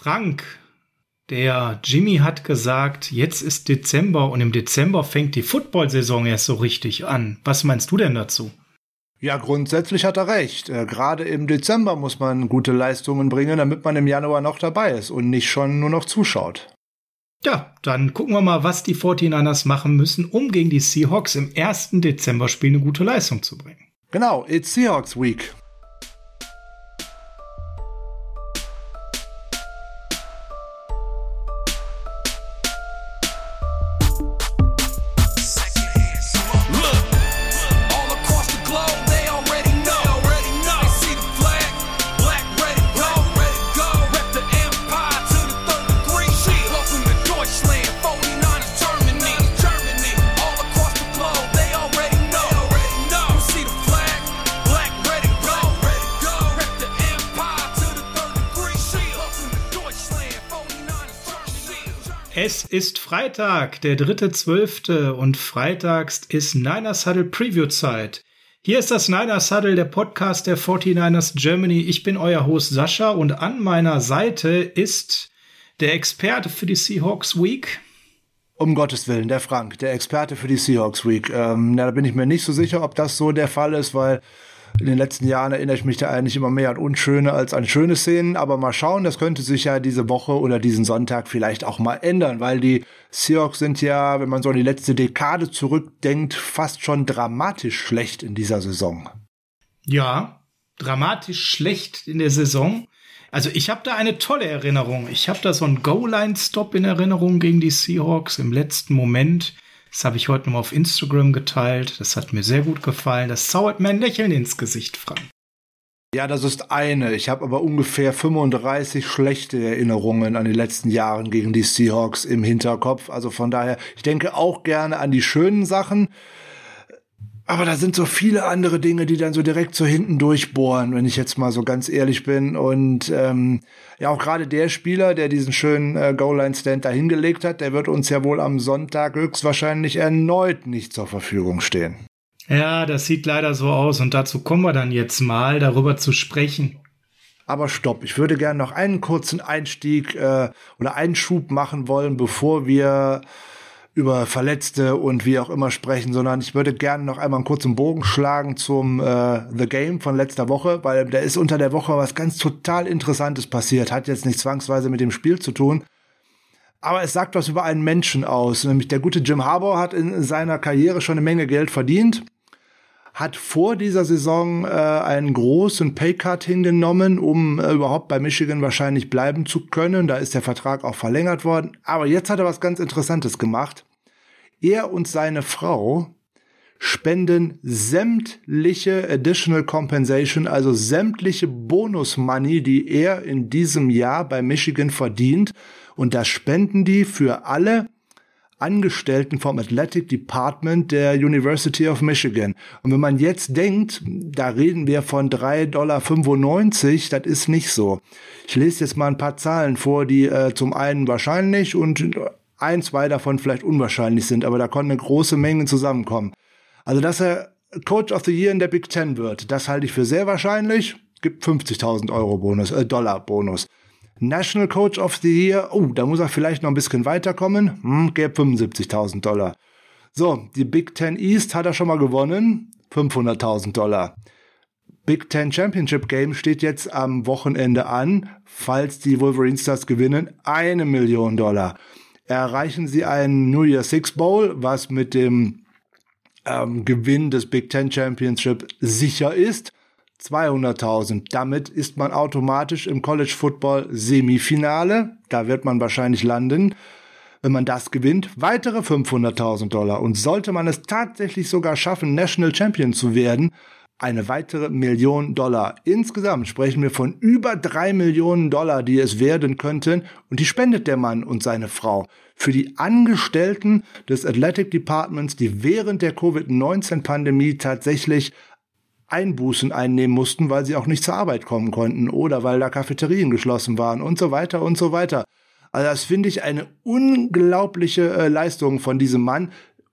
Frank, der Jimmy hat gesagt, jetzt ist Dezember und im Dezember fängt die Football-Saison erst so richtig an. Was meinst du denn dazu? Ja, grundsätzlich hat er recht. Äh, Gerade im Dezember muss man gute Leistungen bringen, damit man im Januar noch dabei ist und nicht schon nur noch zuschaut. Ja, dann gucken wir mal, was die 49ers machen müssen, um gegen die Seahawks im ersten Dezemberspiel eine gute Leistung zu bringen. Genau, it's Seahawks Week. Freitag, der 3.12. und freitags ist Niners Huddle Preview Zeit. Hier ist das Niners Huddle, der Podcast der 49ers Germany. Ich bin euer Host Sascha und an meiner Seite ist der Experte für die Seahawks Week. Um Gottes Willen, der Frank, der Experte für die Seahawks Week. Ähm, na, da bin ich mir nicht so sicher, ob das so der Fall ist, weil in den letzten Jahren erinnere ich mich da eigentlich immer mehr an unschöne als an schöne Szenen. Aber mal schauen, das könnte sich ja diese Woche oder diesen Sonntag vielleicht auch mal ändern, weil die Seahawks sind ja, wenn man so an die letzte Dekade zurückdenkt, fast schon dramatisch schlecht in dieser Saison. Ja, dramatisch schlecht in der Saison. Also ich habe da eine tolle Erinnerung. Ich habe da so einen Goal-Line-Stop in Erinnerung gegen die Seahawks im letzten Moment. Das habe ich heute noch mal auf Instagram geteilt. Das hat mir sehr gut gefallen. Das zaubert mir ein Lächeln ins Gesicht, Frank. Ja, das ist eine. Ich habe aber ungefähr 35 schlechte Erinnerungen an die letzten Jahre gegen die Seahawks im Hinterkopf. Also von daher, ich denke auch gerne an die schönen Sachen. Aber da sind so viele andere Dinge, die dann so direkt so hinten durchbohren, wenn ich jetzt mal so ganz ehrlich bin. Und ähm, ja, auch gerade der Spieler, der diesen schönen äh, Goal-Line-Stand da hingelegt hat, der wird uns ja wohl am Sonntag höchstwahrscheinlich erneut nicht zur Verfügung stehen. Ja, das sieht leider so aus. Und dazu kommen wir dann jetzt mal, darüber zu sprechen. Aber stopp, ich würde gerne noch einen kurzen Einstieg äh, oder Einschub machen wollen, bevor wir über Verletzte und wie auch immer sprechen, sondern ich würde gerne noch einmal einen kurzen Bogen schlagen zum äh, The Game von letzter Woche, weil da ist unter der Woche was ganz total Interessantes passiert. Hat jetzt nicht zwangsweise mit dem Spiel zu tun, aber es sagt was über einen Menschen aus. Nämlich der gute Jim Harbour hat in seiner Karriere schon eine Menge Geld verdient, hat vor dieser Saison äh, einen großen Paycut hingenommen, um äh, überhaupt bei Michigan wahrscheinlich bleiben zu können. Da ist der Vertrag auch verlängert worden. Aber jetzt hat er was ganz Interessantes gemacht. Er und seine Frau spenden sämtliche Additional Compensation, also sämtliche Bonus-Money, die er in diesem Jahr bei Michigan verdient. Und das spenden die für alle Angestellten vom Athletic Department der University of Michigan. Und wenn man jetzt denkt, da reden wir von 3,95 Dollar, das ist nicht so. Ich lese jetzt mal ein paar Zahlen vor, die äh, zum einen wahrscheinlich und ein, zwei davon vielleicht unwahrscheinlich sind, aber da konnten eine große Menge zusammenkommen. Also, dass er Coach of the Year in der Big Ten wird, das halte ich für sehr wahrscheinlich. Gibt 50.000 Euro Bonus, äh, Dollar Bonus. National Coach of the Year, oh, da muss er vielleicht noch ein bisschen weiterkommen. Hm, gäbe 75.000 Dollar. So, die Big Ten East hat er schon mal gewonnen. 500.000 Dollar. Big Ten Championship Game steht jetzt am Wochenende an. Falls die Wolverines das gewinnen, eine Million Dollar. Erreichen sie einen New Year Six Bowl, was mit dem ähm, Gewinn des Big Ten Championship sicher ist. 200.000. Damit ist man automatisch im College Football Semifinale. Da wird man wahrscheinlich landen. Wenn man das gewinnt, weitere 500.000 Dollar. Und sollte man es tatsächlich sogar schaffen, National Champion zu werden, eine weitere Million Dollar. Insgesamt sprechen wir von über drei Millionen Dollar, die es werden könnten. Und die spendet der Mann und seine Frau für die Angestellten des Athletic Departments, die während der Covid-19-Pandemie tatsächlich Einbußen einnehmen mussten, weil sie auch nicht zur Arbeit kommen konnten oder weil da Cafeterien geschlossen waren und so weiter und so weiter. Also das finde ich eine unglaubliche äh, Leistung von diesem Mann.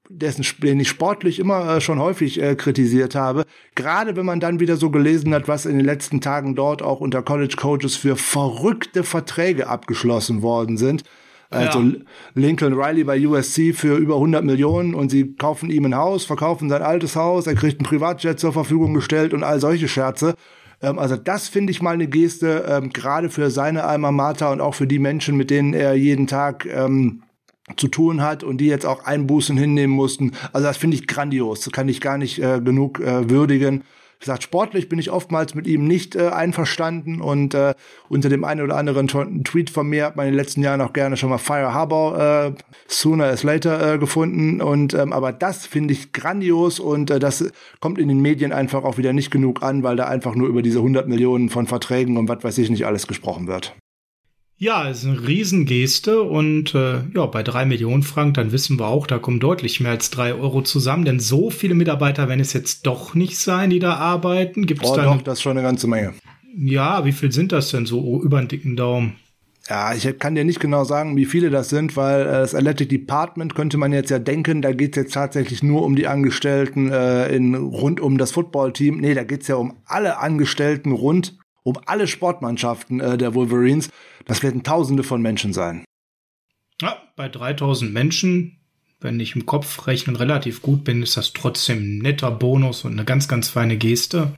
dessen, den ich sportlich immer äh, schon häufig äh, kritisiert habe. Gerade wenn man dann wieder so gelesen hat, was in den letzten Tagen dort auch unter College Coaches für verrückte Verträge abgeschlossen worden sind. Also Ja. Lincoln Riley bei USC für über 100 Millionen und sie kaufen ihm ein Haus, verkaufen sein altes Haus, er kriegt einen Privatjet zur Verfügung gestellt und all solche Scherze. Ähm, also das finde ich mal eine Geste, ähm, gerade für seine Alma Mater und auch für die Menschen, mit denen er jeden Tag ähm, zu tun hat und die jetzt auch Einbußen hinnehmen mussten. Also das finde ich grandios. Das kann ich gar nicht äh, genug äh, würdigen. Wie gesagt, sportlich bin ich oftmals mit ihm nicht äh, einverstanden und äh, unter dem einen oder anderen Tweet von mir hat man in den letzten Jahren auch gerne schon mal Fire Harbor äh, sooner as later äh, gefunden und ähm, aber das finde ich grandios und äh, das kommt in den Medien einfach auch wieder nicht genug an, weil da einfach nur über diese 100 Millionen von Verträgen und was weiß ich nicht alles gesprochen wird. Ja, es ist eine Riesengeste und äh, ja, bei drei Millionen Frank, dann wissen wir auch, da kommen deutlich mehr als drei Euro zusammen, denn so viele Mitarbeiter werden es jetzt doch nicht sein, die da arbeiten. Gibt es Oh da, doch, das ist schon eine ganze Menge. ja, wie viel sind das denn so oh, über den dicken Daumen? Ja, ich kann dir nicht genau sagen, wie viele das sind, weil äh, das Athletic Department könnte man jetzt ja denken, da geht es jetzt tatsächlich nur um die Angestellten äh, in, rund um das Footballteam. Nee, da geht's ja um alle Angestellten rund um alle Sportmannschaften äh, der Wolverines. Das werden Tausende von Menschen sein. Ja, bei 3000 Menschen, wenn ich im Kopf rechnen relativ gut bin, ist das trotzdem ein netter Bonus und eine ganz, ganz feine Geste.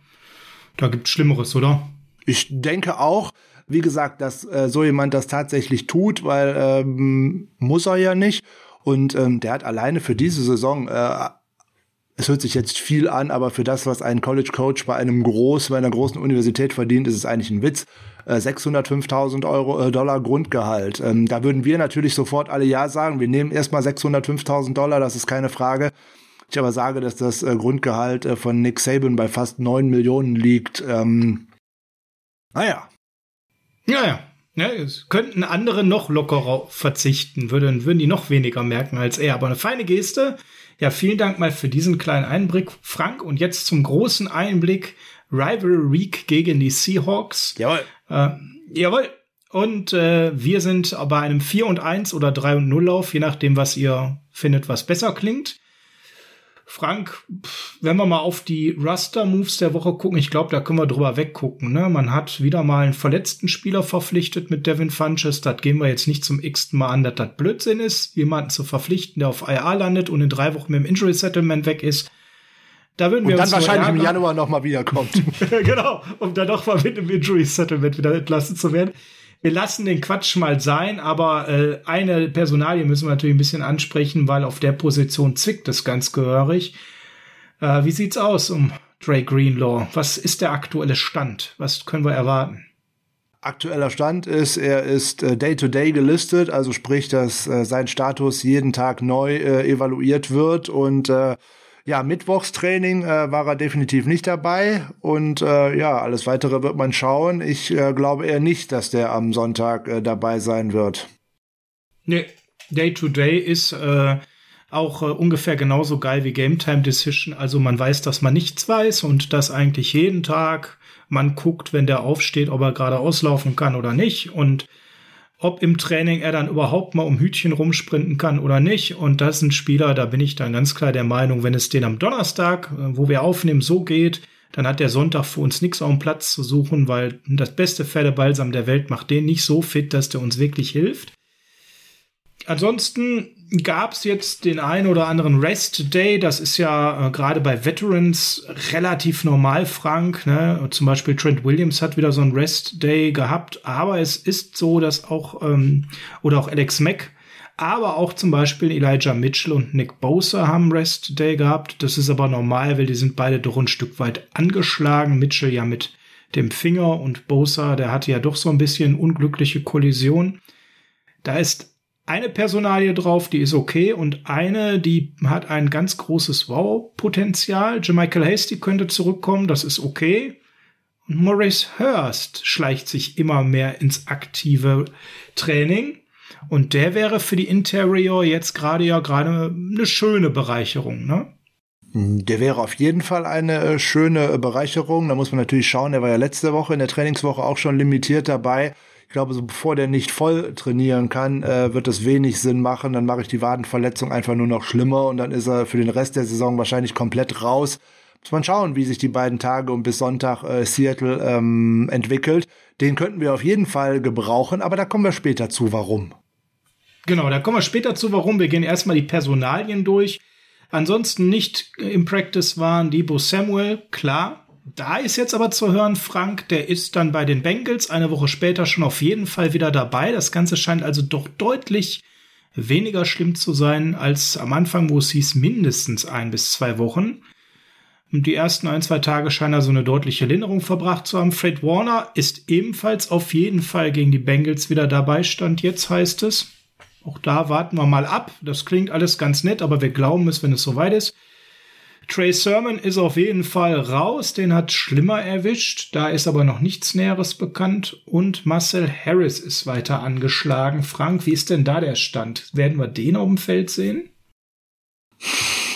Da gibt's Schlimmeres, oder? Ich denke auch, wie gesagt, dass äh, so jemand das tatsächlich tut, weil ähm, muss er ja nicht. Und ähm, der hat alleine für diese Saison, äh, es hört sich jetzt viel an, aber für das, was ein College Coach bei einem groß, bei einer großen Universität verdient, ist es eigentlich ein Witz. Äh, 605.000 Euro äh, Dollar Grundgehalt. Ähm, da würden wir natürlich sofort alle ja sagen. Wir nehmen erstmal 605.000 Dollar, das ist keine Frage. Ich aber sage, dass das äh, Grundgehalt äh, von Nick Saban bei fast 9 Millionen liegt. Ähm, naja, Ja, ja. Ja, es könnten andere noch lockerer verzichten, würden, würden die noch weniger merken als er. Aber eine feine Geste. Ja, vielen Dank mal für diesen kleinen Einblick, Frank. Und jetzt zum großen Einblick. Rivalry Week gegen die Seahawks. jawohl. Äh, jawohl. Und äh, wir sind bei einem 4 und 1 oder 3 und 0 Lauf, je nachdem, was ihr findet, was besser klingt. Frank, wenn wir mal auf die Raster-Moves der Woche gucken, ich glaube, da können wir drüber weggucken. Ne? Man hat wieder mal einen verletzten Spieler verpflichtet mit Devin Funches. Das gehen wir jetzt nicht zum x-ten Mal an, dass das Blödsinn ist, jemanden zu verpflichten, der auf IA landet und in drei Wochen mit dem Injury Settlement weg ist. Da würden wir Und dann wahrscheinlich im. Januar nochmal wiederkommt. genau, um dann doch mal mit dem Injury Settlement wieder entlassen zu werden. Wir lassen den Quatsch mal sein, aber äh, eine Personalie müssen wir natürlich ein bisschen ansprechen, weil auf der Position zwickt es ganz gehörig. Äh, wie sieht's aus um Dre Greenlaw? Was ist der aktuelle Stand? Was können wir erwarten? Aktueller Stand ist, er ist äh, Day-to-Day gelistet, also sprich, dass äh, sein Status jeden Tag neu äh, evaluiert wird und äh, ja, Mittwochstraining äh, war er definitiv nicht dabei und äh, ja, alles weitere wird man schauen. Ich äh, glaube eher nicht, dass der am Sonntag äh, dabei sein wird. Nee, Day to Day ist äh, auch äh, ungefähr genauso geil wie Game Time Decision. Also man weiß, dass man nichts weiß und dass eigentlich jeden Tag man guckt, wenn der aufsteht, ob er gerade auslaufen kann oder nicht und ob im Training er dann überhaupt mal um Hütchen rumsprinten kann oder nicht. Und das ist ein Spieler, da bin ich dann ganz klar der Meinung, wenn es den am Donnerstag, äh, wo wir aufnehmen, so geht, dann hat der Sonntag für uns nichts auf dem Platz zu suchen, weil das beste Pferdebalsam der Welt macht den nicht so fit, dass der uns wirklich hilft. Ansonsten gab es jetzt den einen oder anderen Rest Day. Das ist ja äh, gerade bei Veterans relativ normal, Frank. Ne? Zum Beispiel Trent Williams hat wieder so einen Rest Day gehabt. Aber es ist so, dass auch, ähm, oder auch Alex Mack, aber auch zum Beispiel Elijah Mitchell und Nick Bosa haben Rest Day gehabt. Das ist aber normal, weil die sind beide doch ein Stück weit angeschlagen. Mitchell ja mit dem Finger und Bosa, der hatte ja doch so ein bisschen unglückliche Kollision. Da ist eine Personalie drauf, die ist okay und eine, die hat ein ganz großes Wow-Potenzial. Jermichael Hasty könnte zurückkommen, das ist okay. Und Maurice Hurst schleicht sich immer mehr ins aktive Training. Und der wäre für die Interior jetzt gerade ja gerade eine schöne Bereicherung, ne? Der wäre auf jeden Fall eine äh, schöne äh, Bereicherung. Da muss man natürlich schauen, der war ja letzte Woche in der Trainingswoche auch schon limitiert dabei. Ich glaube, so bevor der nicht voll trainieren kann, äh, wird es wenig Sinn machen. Dann mache ich die Wadenverletzung einfach nur noch schlimmer und dann ist er für den Rest der Saison wahrscheinlich komplett raus. Muss man schauen, wie sich die beiden Tage und bis Sonntag äh, Seattle ähm, entwickelt. Den könnten wir auf jeden Fall gebrauchen, aber da kommen wir später zu, warum. Genau, da kommen wir später zu, warum. Wir gehen erstmal die Personalien durch. Ansonsten nicht im Practice waren Debo Samuel, klar. Da ist jetzt aber zu hören, Frank, der ist dann bei den Bengals eine Woche später schon auf jeden Fall wieder dabei. Das Ganze scheint also doch deutlich weniger schlimm zu sein als am Anfang, wo es hieß mindestens ein bis zwei Wochen. Die ersten ein, zwei Tage scheinen also eine deutliche Linderung verbracht zu haben. Fred Warner ist ebenfalls auf jeden Fall gegen die Bengals wieder dabei, stand jetzt heißt es. Auch da warten wir mal ab. Das klingt alles ganz nett, aber wir glauben es, wenn es soweit ist. Trey Sermon ist auf jeden Fall raus, den hat schlimmer erwischt, da ist aber noch nichts Näheres bekannt und Marcel Harris ist weiter angeschlagen. Frank, wie ist denn da der Stand? Werden wir den auf dem Feld sehen?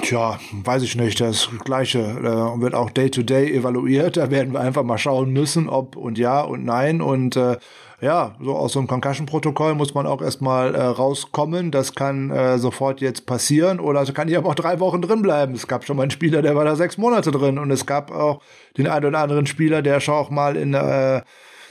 Tja, weiß ich nicht. Das Gleiche äh, wird auch Day-to-Day evaluiert. Da werden wir einfach mal schauen müssen, ob und ja und nein. Und äh, ja, so aus so einem Concussion-Protokoll muss man auch erstmal äh, rauskommen. Das kann äh, sofort jetzt passieren oder kann hier aber auch drei Wochen drin bleiben. Es gab schon mal einen Spieler, der war da sechs Monate drin und es gab auch den einen oder anderen Spieler, der schon auch mal in äh,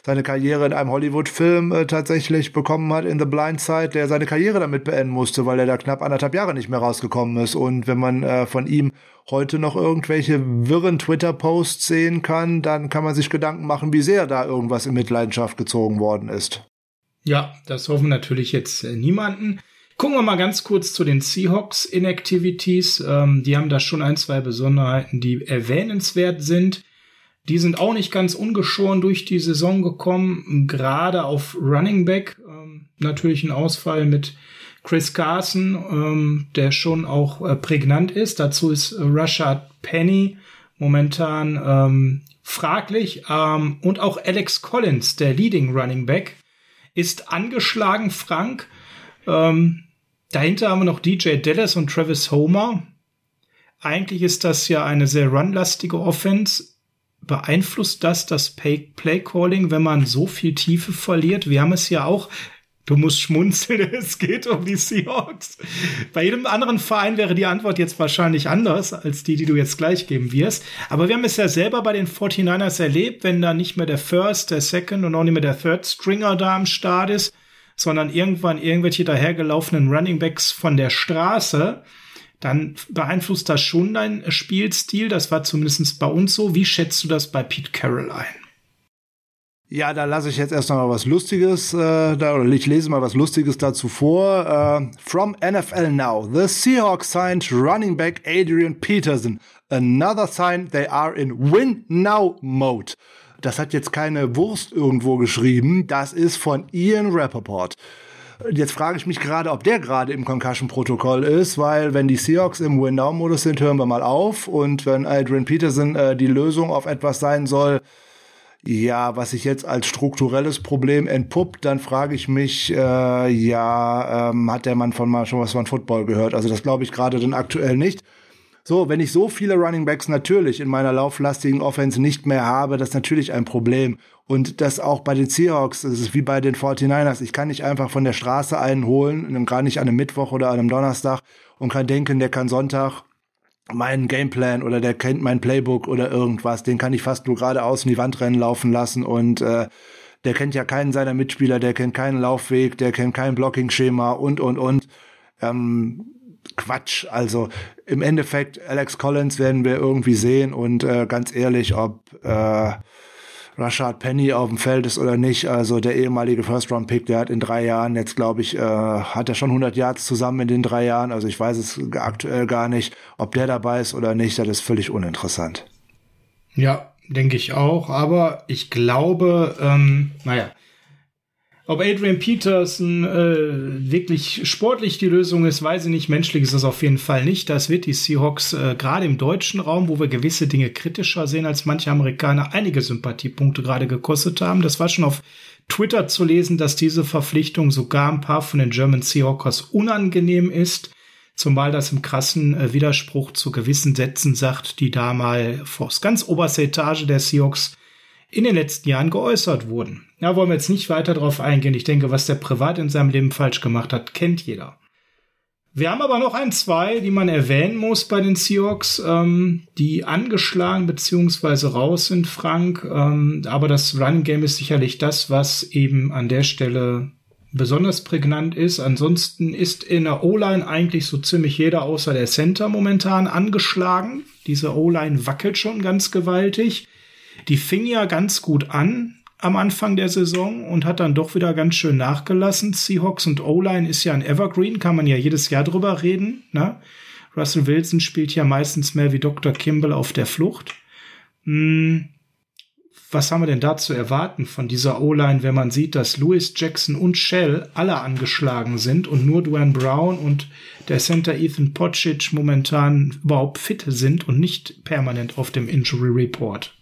seine Karriere in einem Hollywood-Film äh, tatsächlich bekommen hat, in The Blind Side, der seine Karriere damit beenden musste, weil er da knapp anderthalb Jahre nicht mehr rausgekommen ist. Und wenn man äh, von ihm heute noch irgendwelche wirren Twitter-Posts sehen kann, dann kann man sich Gedanken machen, wie sehr da irgendwas in Mitleidenschaft gezogen worden ist. Ja, das hoffen natürlich jetzt äh, niemanden. Gucken wir mal ganz kurz zu den Seahawks Inactivities. Ähm, die haben da schon ein, zwei Besonderheiten, die erwähnenswert sind. Die sind auch nicht ganz ungeschoren durch die Saison gekommen, gerade auf Running Back. Ähm, natürlich ein Ausfall mit Chris Carson, ähm, der schon auch äh, prägnant ist. Dazu ist äh, Rashad Penny momentan ähm, fraglich. Ähm, und auch Alex Collins, der Leading Running Back, ist angeschlagen, Frank. Ähm, dahinter haben wir noch DJ Dallas und Travis Homer. Eigentlich ist das ja eine sehr runlastige Offense beeinflusst das das Play-Calling, wenn man so viel Tiefe verliert? Wir haben es ja auch Du musst schmunzeln, es geht um die Seahawks. Bei jedem anderen Verein wäre die Antwort jetzt wahrscheinlich anders als die, die du jetzt gleich geben wirst. Aber wir haben es ja selber bei den 49ers erlebt, wenn da nicht mehr der First, der Second und auch nicht mehr der Third Stringer da am Start ist, sondern irgendwann irgendwelche dahergelaufenen Running Backs von der Straße, dann beeinflusst das schon dein Spielstil. Das war zumindest bei uns so. Wie schätzt du das bei Pete Carroll ein? Ja, da lasse ich jetzt erst noch mal was Lustiges, äh, da, ich lese mal was Lustiges dazu vor. Äh, from NFL Now, the Seahawks signed running back Adrian Peterson. Another sign they are in win now mode. Das hat jetzt keine Wurst irgendwo geschrieben, das ist von Ian Rappaport. Jetzt frage ich mich gerade, ob der gerade im Concussion-Protokoll ist, weil wenn die Seahawks im Win-Now-Modus sind, hören wir mal auf. Und wenn Adrian Peterson äh, die Lösung auf etwas sein soll, ja, was sich jetzt als strukturelles Problem entpuppt, dann frage ich mich, äh, ja, ähm, hat der Mann von mal schon was von Football gehört? Also das glaube ich gerade dann aktuell nicht. So, wenn ich so viele Running Backs natürlich in meiner lauflastigen Offense nicht mehr habe, das ist natürlich ein Problem. Und das auch bei den Seahawks, das ist wie bei den 49ers. Ich kann nicht einfach von der Straße einen holen, gar nicht an einem Mittwoch oder an einem Donnerstag und kann denken, der kann Sonntag meinen Gameplan oder der kennt mein Playbook oder irgendwas. Den kann ich fast nur geradeaus in die Wand rennen laufen lassen und äh, der kennt ja keinen seiner Mitspieler, der kennt keinen Laufweg, der kennt kein Blocking-Schema und, und, und. Ähm, Quatsch. Also im Endeffekt, Alex Collins werden wir irgendwie sehen und äh, ganz ehrlich, ob äh, Rashad Penny auf dem Feld ist oder nicht, also der ehemalige First-Round-Pick, der hat in drei Jahren jetzt, glaube ich, äh, hat er schon 100 Yards zusammen in den drei Jahren, also ich weiß es aktuell gar nicht, ob der dabei ist oder nicht, das ist völlig uninteressant. Ja, denke ich auch, aber ich glaube, ähm, naja, ob Adrian Peterson äh, wirklich sportlich die Lösung ist, weiß ich nicht. Menschlich ist das auf jeden Fall nicht. Das wird die Seahawks äh, gerade im deutschen Raum, wo wir gewisse Dinge kritischer sehen als manche Amerikaner, einige Sympathiepunkte gerade gekostet haben. Das war schon auf Twitter zu lesen, dass diese Verpflichtung sogar ein paar von den German Seahawkers unangenehm ist. Zumal das im krassen äh, Widerspruch zu gewissen Sätzen sagt, die da mal vors ganz oberste Etage der Seahawks in den letzten Jahren geäußert wurden. Da wollen wir jetzt nicht weiter drauf eingehen. Ich denke, was der privat in seinem Leben falsch gemacht hat, kennt jeder. Wir haben aber noch ein, zwei, die man erwähnen muss bei den Seahawks, ähm, die angeschlagen beziehungsweise raus sind, Frank. Ähm, aber das Running Game ist sicherlich das, was eben an der Stelle besonders prägnant ist. Ansonsten ist in der O-Line eigentlich so ziemlich jeder außer der Center momentan angeschlagen. Diese O-Line wackelt schon ganz gewaltig. Die fing ja ganz gut an am Anfang der Saison und hat dann doch wieder ganz schön nachgelassen. Seahawks und O-Line ist ja ein Evergreen, kann man ja jedes Jahr drüber reden. Ne? Russell Wilson spielt ja meistens mehr wie Dr. Kimball auf der Flucht. Hm. Was haben wir denn da zu erwarten von dieser O-Line, wenn man sieht, dass Lewis Jackson und Shell alle angeschlagen sind und nur Duane Brown und der Center Ethan Potchich momentan überhaupt fit sind und nicht permanent auf dem Injury Report?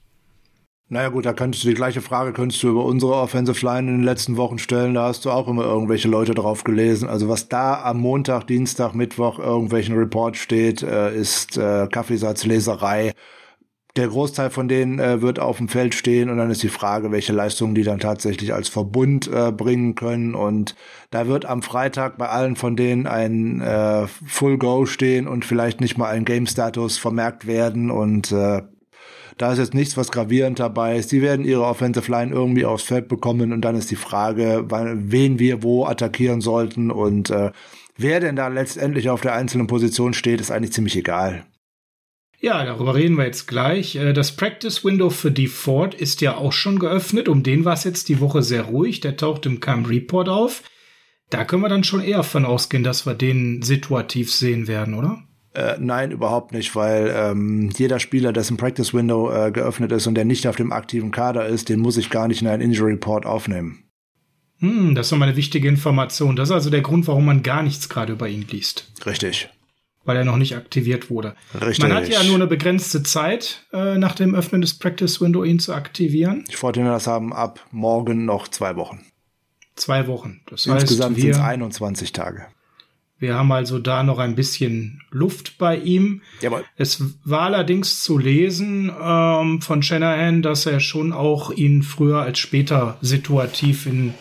Naja gut, da könntest du die gleiche Frage könntest du über unsere Offensive Line in den letzten Wochen stellen. Da hast du auch immer irgendwelche Leute drauf gelesen. Also was da am Montag, Dienstag, Mittwoch irgendwelchen Report steht, äh, ist äh, Kaffeesatzleserei. Der Großteil von denen äh, wird auf dem Feld stehen und dann ist die Frage, welche Leistungen die dann tatsächlich als Verbund äh, bringen können. Und da wird am Freitag bei allen von denen ein äh, Full Go stehen und vielleicht nicht mal ein Game-Status vermerkt werden. Und äh, da ist jetzt nichts, was gravierend dabei ist. Die werden ihre Offensive Line irgendwie aufs Feld bekommen und dann ist die Frage, wen wir wo attackieren sollten und äh, wer denn da letztendlich auf der einzelnen Position steht, ist eigentlich ziemlich egal. Ja, darüber reden wir jetzt gleich. Äh, das Practice Window für die Ford ist ja auch schon geöffnet. Um den war es jetzt die Woche sehr ruhig. Der taucht im Camp Report auf. Da können wir dann schon eher von ausgehen, dass wir den situativ sehen werden, oder? Äh, nein, überhaupt nicht, weil ähm, jeder Spieler, dessen Practice Window äh, geöffnet ist und der nicht auf dem aktiven Kader ist, den muss ich gar nicht in einen Injury Report aufnehmen. Hm, das ist nochmal eine wichtige Information. Das ist also der Grund, warum man gar nichts gerade über ihn liest. Richtig weil er noch nicht aktiviert wurde. Richtig. Man hat ja nur eine begrenzte Zeit äh, nach dem Öffnen des Practice Window, ihn zu aktivieren. Die Fortinanders haben ab morgen noch zwei Wochen. Zwei Wochen. Das Insgesamt sind es 21 Tage. Wir haben also da noch ein bisschen Luft bei ihm. Jawohl. Es war allerdings zu lesen ähm, von Shanahan, dass er schon auch ihn früher als später situativ in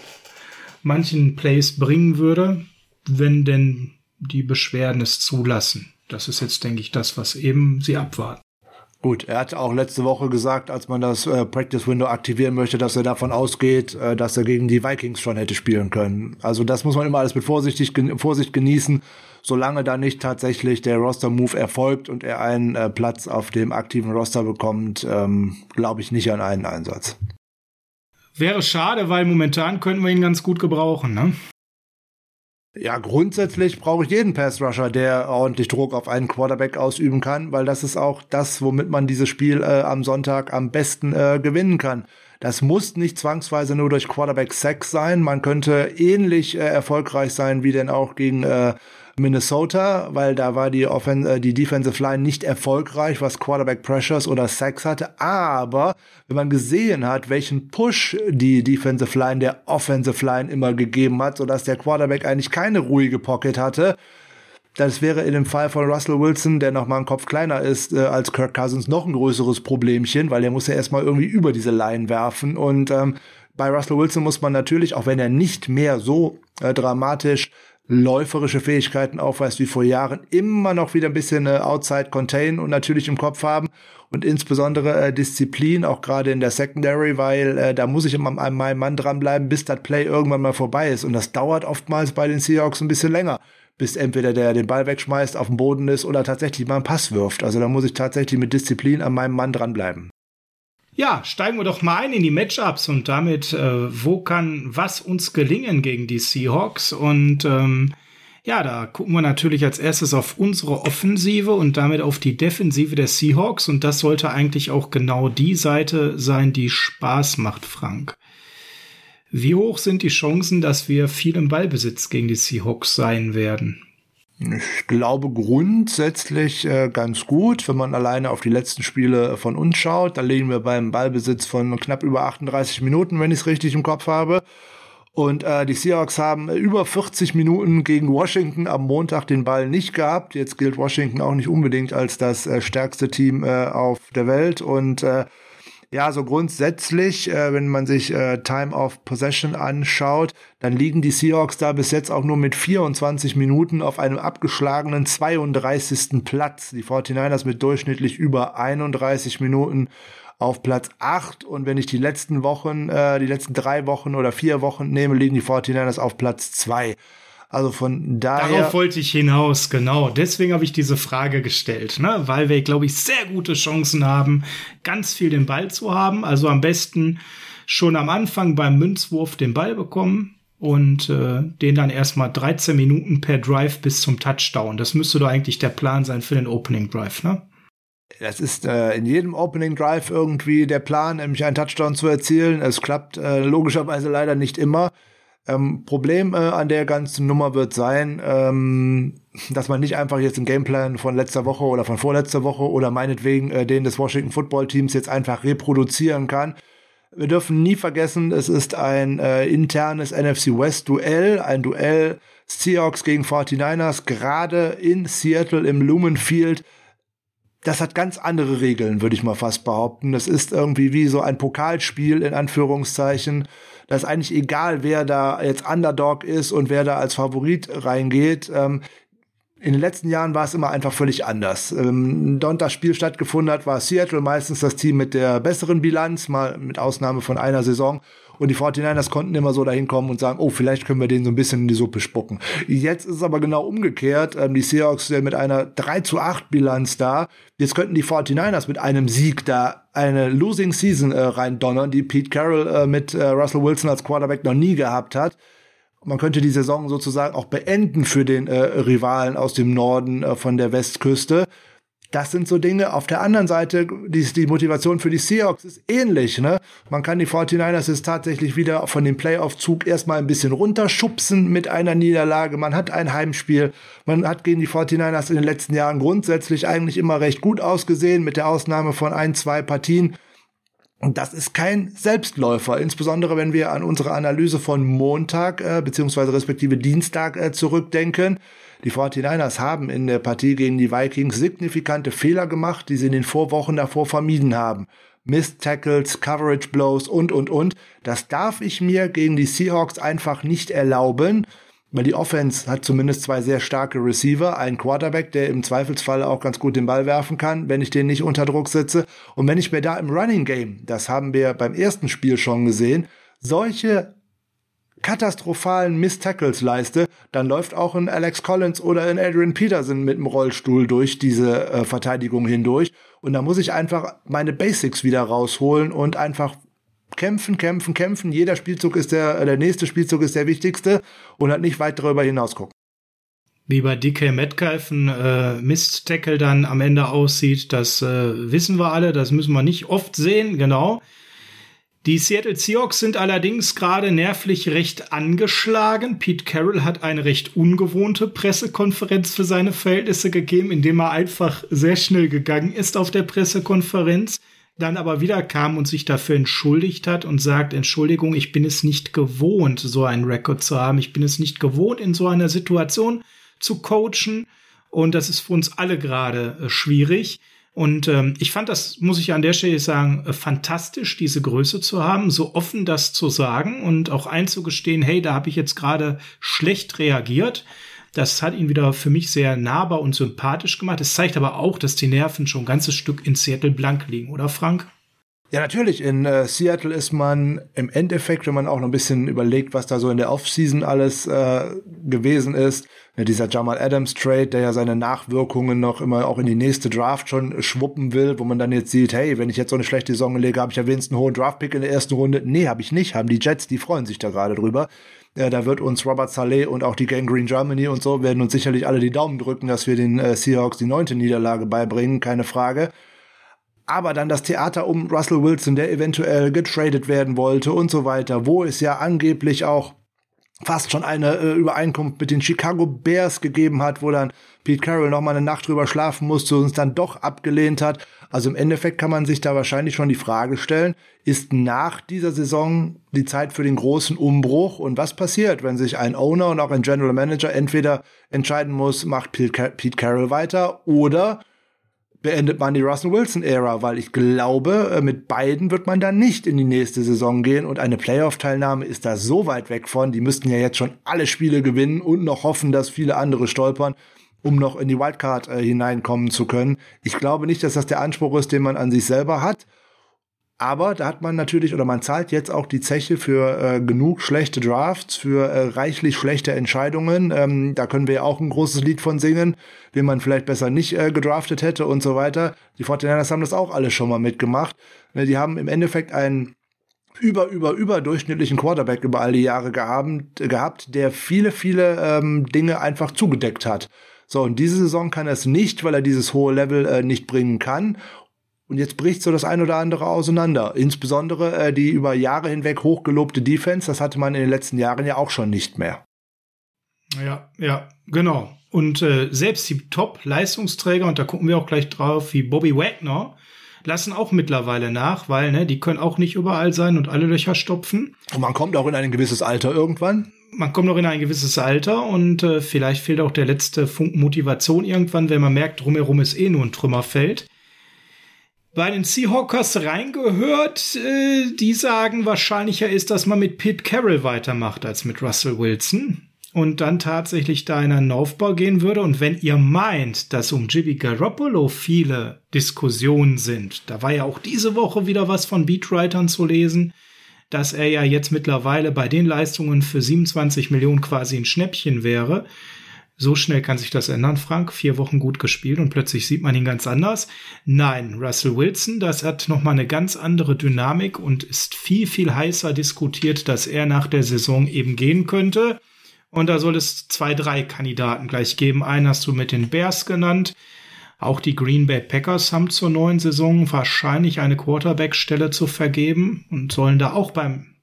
manchen Plays bringen würde, wenn denn die Beschwerden es zulassen. Das ist jetzt, denke ich, das, was eben sie abwarten. Gut, er hat auch letzte Woche gesagt, als man das äh, Practice Window aktivieren möchte, dass er davon ausgeht, äh, dass er gegen die Vikings schon hätte spielen können. Also das muss man immer alles mit vorsichtig, Vorsicht genießen, solange da nicht tatsächlich der Roster-Move erfolgt und er einen äh, Platz auf dem aktiven Roster bekommt, ähm, glaube ich nicht an einen Einsatz. Wäre schade, weil momentan können wir ihn ganz gut gebrauchen, ne? Ja, grundsätzlich brauche ich jeden Pass-Rusher, der ordentlich Druck auf einen Quarterback ausüben kann, weil das ist auch das, womit man dieses Spiel äh, am Sonntag am besten äh, gewinnen kann. Das muss nicht zwangsweise nur durch Quarterback-Sex sein. Man könnte ähnlich äh, erfolgreich sein wie denn auch gegen äh, Minnesota, weil da war die, Offen äh, die Defensive Line nicht erfolgreich, was Quarterback Pressures oder Sacks hatte. Aber wenn man gesehen hat, welchen Push die Defensive Line der Offensive Line immer gegeben hat, sodass der Quarterback eigentlich keine ruhige Pocket hatte, das wäre in dem Fall von Russell Wilson, der noch mal einen Kopf kleiner ist äh, als Kirk Cousins, noch ein größeres Problemchen, weil er muss ja erstmal irgendwie über diese Line werfen. Und ähm, bei Russell Wilson muss man natürlich, auch wenn er nicht mehr so äh, dramatisch läuferische Fähigkeiten aufweist wie vor Jahren, immer noch wieder ein bisschen äh, Outside Contain und natürlich im Kopf haben und insbesondere äh, Disziplin, auch gerade in der Secondary, weil äh, da muss ich immer an meinem Mann dranbleiben, bis das Play irgendwann mal vorbei ist und das dauert oftmals bei den Seahawks ein bisschen länger bis entweder der den Ball wegschmeißt, auf dem Boden ist oder tatsächlich mal einen Pass wirft. Also da muss ich tatsächlich mit Disziplin an meinem Mann dranbleiben. Ja, steigen wir doch mal ein in die Matchups und damit, äh, wo kann was uns gelingen gegen die Seahawks? Und ähm, ja, da gucken wir natürlich als erstes auf unsere Offensive und damit auf die Defensive der Seahawks. Und das sollte eigentlich auch genau die Seite sein, die Spaß macht, Frank. Wie hoch sind die Chancen, dass wir viel im Ballbesitz gegen die Seahawks sein werden? Ich glaube grundsätzlich äh, ganz gut, wenn man alleine auf die letzten Spiele von uns schaut. Da liegen wir beim Ballbesitz von knapp über 38 Minuten, wenn ich es richtig im Kopf habe. Und äh, die Seahawks haben über 40 Minuten gegen Washington am Montag den Ball nicht gehabt. Jetzt gilt Washington auch nicht unbedingt als das äh, stärkste Team äh, auf der Welt. Und äh, Ja, so grundsätzlich, äh, wenn man sich äh, Time of Possession anschaut, dann liegen die Seahawks da bis jetzt auch nur mit 24 Minuten auf einem abgeschlagenen 32. Platz. Die 49ers mit durchschnittlich über 31 Minuten auf Platz 8 und wenn ich die letzten Wochen, äh, die letzten drei Wochen oder vier Wochen nehme, liegen die 49ers auf Platz 2. Also von daher. Darauf wollte ich hinaus, genau. Deswegen habe ich diese Frage gestellt, ne? weil wir, glaube ich, sehr gute Chancen haben, ganz viel den Ball zu haben. Also am besten schon am Anfang beim Münzwurf den Ball bekommen und äh, den dann erstmal 13 Minuten per Drive bis zum Touchdown. Das müsste doch eigentlich der Plan sein für den Opening Drive, ne? Das ist äh, in jedem Opening Drive irgendwie der Plan, nämlich einen Touchdown zu erzielen. Es klappt äh, logischerweise leider nicht immer. Ähm, Problem äh, an der ganzen Nummer wird sein, ähm, dass man nicht einfach jetzt einen Gameplan von letzter Woche oder von vorletzter Woche oder meinetwegen äh, den des Washington Football Teams jetzt einfach reproduzieren kann. Wir dürfen nie vergessen, es ist ein äh, internes NFC West Duell, ein Duell Seahawks gegen 49ers, gerade in Seattle im Lumen Field das hat ganz andere Regeln, würde ich mal fast behaupten. Das ist irgendwie wie so ein Pokalspiel in Anführungszeichen. Da ist eigentlich egal, wer da jetzt Underdog ist und wer da als Favorit reingeht. Ähm, in den letzten Jahren war es immer einfach völlig anders. Ähm, dort das Spiel stattgefunden hat, war Seattle meistens das Team mit der besseren Bilanz, mal mit Ausnahme von einer Saison. Und die 49ers konnten immer so dahin kommen und sagen, oh, vielleicht können wir denen so ein bisschen in die Suppe spucken. Jetzt ist es aber genau umgekehrt. Ähm, die Seahawks sind mit einer 3 zu 8 Bilanz da. Jetzt könnten die 49ers mit einem Sieg da eine Losing Season äh, reindonnern, die Pete Carroll äh, mit äh, Russell Wilson als Quarterback noch nie gehabt hat. Man könnte die Saison sozusagen auch beenden für den äh, Rivalen aus dem Norden äh, von der Westküste. Das sind so Dinge. Auf der anderen Seite, die, die Motivation für die Seahawks ist ähnlich. Ne? Man kann die 49ers jetzt tatsächlich wieder von dem Playoff-Zug erstmal ein bisschen runterschubsen mit einer Niederlage. Man hat ein Heimspiel. Man hat gegen die 49ers in den letzten Jahren grundsätzlich eigentlich immer recht gut ausgesehen, mit der Ausnahme von ein, zwei Partien. Und das ist kein Selbstläufer, insbesondere wenn wir an unsere Analyse von Montag äh, beziehungsweise respektive Dienstag äh, zurückdenken. Die 49ers haben in der Partie gegen die Vikings signifikante Fehler gemacht, die sie in den Vorwochen davor vermieden haben. Missed Tackles, Coverage Blows und, und, und. Das darf ich mir gegen die Seahawks einfach nicht erlauben. Weil die Offense hat zumindest zwei sehr starke Receiver, einen Quarterback, der im Zweifelsfall auch ganz gut den Ball werfen kann, wenn ich den nicht unter Druck setze. Und wenn ich mir da im Running Game, das haben wir beim ersten Spiel schon gesehen, solche katastrophalen Miss-Tackles leiste, dann läuft auch ein Alex Collins oder ein Adrian Peterson mit dem Rollstuhl durch diese äh, Verteidigung hindurch. Und da muss ich einfach meine Basics wieder rausholen und einfach kämpfen, kämpfen, kämpfen. Jeder Spielzug ist der, der nächste Spielzug ist der wichtigste und halt nicht weit darüber hinaus gucken. Wie bei DK Metcalf ein äh, Mist-Tackle dann am Ende aussieht, das äh, wissen wir alle, das müssen wir nicht oft sehen, genau. Die Seattle Seahawks sind allerdings gerade nervlich recht angeschlagen. Pete Carroll hat eine recht ungewohnte Pressekonferenz für seine Verhältnisse gegeben, indem er einfach sehr schnell gegangen ist auf der Pressekonferenz dann aber wieder kam und sich dafür entschuldigt hat und sagt, Entschuldigung, ich bin es nicht gewohnt, so einen Rekord zu haben. Ich bin es nicht gewohnt, in so einer Situation zu coachen. Und das ist für uns alle gerade äh, schwierig. Und ähm, ich fand das, muss ich an der Stelle sagen, äh, fantastisch, diese Größe zu haben, so offen das zu sagen und auch einzugestehen, hey, da habe ich jetzt gerade schlecht reagiert. Das hat ihn wieder für mich sehr nahbar und sympathisch gemacht. Es zeigt aber auch, dass die Nerven schon ein ganzes Stück in Seattle blank liegen, oder Frank? Ja, natürlich. In äh, Seattle ist man im Endeffekt, wenn man auch noch ein bisschen überlegt, was da so in der Offseason alles äh, gewesen ist, ja, dieser Jamal Adams Trade, der ja seine Nachwirkungen noch immer auch in die nächste Draft schon schwuppen will, wo man dann jetzt sieht, hey, wenn ich jetzt so eine schlechte Saison lege, habe ich ja wenigstens einen hohen Draftpick in der ersten Runde. Nee, habe ich nicht. Haben die Jets, die freuen sich da gerade drüber. Ja, da wird uns Robert Saleh und auch die Gang Green Germany und so werden uns sicherlich alle die Daumen drücken, dass wir den äh, Seahawks die neunte Niederlage beibringen, keine Frage. Aber dann das Theater um Russell Wilson, der eventuell getradet werden wollte und so weiter, wo es ja angeblich auch fast schon eine äh, Übereinkunft mit den Chicago Bears gegeben hat, wo dann Pete Carroll noch mal eine Nacht drüber schlafen musste und uns dann doch abgelehnt hat. Also im Endeffekt kann man sich da wahrscheinlich schon die Frage stellen, ist nach dieser Saison die Zeit für den großen Umbruch und was passiert, wenn sich ein Owner und auch ein General Manager entweder entscheiden muss, macht Pete Carroll weiter oder beendet man die Russell Wilson-Ära, weil ich glaube, äh, mit beiden wird man dann nicht in die nächste Saison gehen und eine Playoff-Teilnahme ist da so weit weg von. Die müssten ja jetzt schon alle Spiele gewinnen und noch hoffen, dass viele andere stolpern, um noch in die Wildcard äh, hineinkommen zu können. Ich glaube nicht, dass das der Anspruch ist, den man an sich selber hat. Aber da hat man natürlich oder man zahlt jetzt auch die Zeche für äh, genug schlechte Drafts, für äh, reichlich schlechte Entscheidungen. Ähm, da können wir ja auch ein großes Lied von singen, wen man vielleicht besser nicht äh, gedraftet hätte und so weiter. Die 49ers haben das auch alle schon mal mitgemacht. Ne, die haben im Endeffekt einen über, über, überdurchschnittlichen Quarterback über all die Jahre gehabt, gehabt der viele, viele ähm, Dinge einfach zugedeckt hat. So, und diese Saison kann er es nicht, weil er dieses hohe Level äh, nicht bringen kann. Und jetzt bricht so das ein oder andere auseinander. Insbesondere äh, die über Jahre hinweg hochgelobte Defense, das hatte man in den letzten Jahren ja auch schon nicht mehr. Ja, ja, genau. Und äh, selbst die Top-Leistungsträger, und da gucken wir auch gleich drauf, wie Bobby Wagner, lassen auch mittlerweile nach, weil ne, die können auch nicht überall sein und alle Löcher stopfen. Und man kommt auch in ein gewisses Alter irgendwann. Man kommt noch in ein gewisses Alter und äh, vielleicht fehlt auch der letzte Funken Motivation irgendwann, wenn man merkt, drumherum ist eh nur ein Trümmerfeld bei den Seahawkers reingehört. Äh, die sagen, wahrscheinlicher ist, dass man mit Pete Carroll weitermacht als mit Russell Wilson. Und dann tatsächlich da in einen Aufbau gehen würde. Und wenn ihr meint, dass um Jimmy Garoppolo viele Diskussionen sind, da war ja auch diese Woche wieder was von Beatwritern zu lesen, dass er ja jetzt mittlerweile bei den Leistungen für 27 Millionen quasi ein Schnäppchen wäre. So schnell kann sich das ändern, Frank. Vier Wochen gut gespielt und plötzlich sieht man ihn ganz anders. Nein, Russell Wilson, das hat nochmal eine ganz andere Dynamik und ist viel, viel heißer diskutiert, dass er nach der Saison eben gehen könnte. Und da soll es zwei, drei Kandidaten gleich geben. Einen hast du mit den Bears genannt. Auch die Green Bay Packers haben zur neuen Saison wahrscheinlich eine Quarterback-Stelle zu vergeben und sollen da auch beim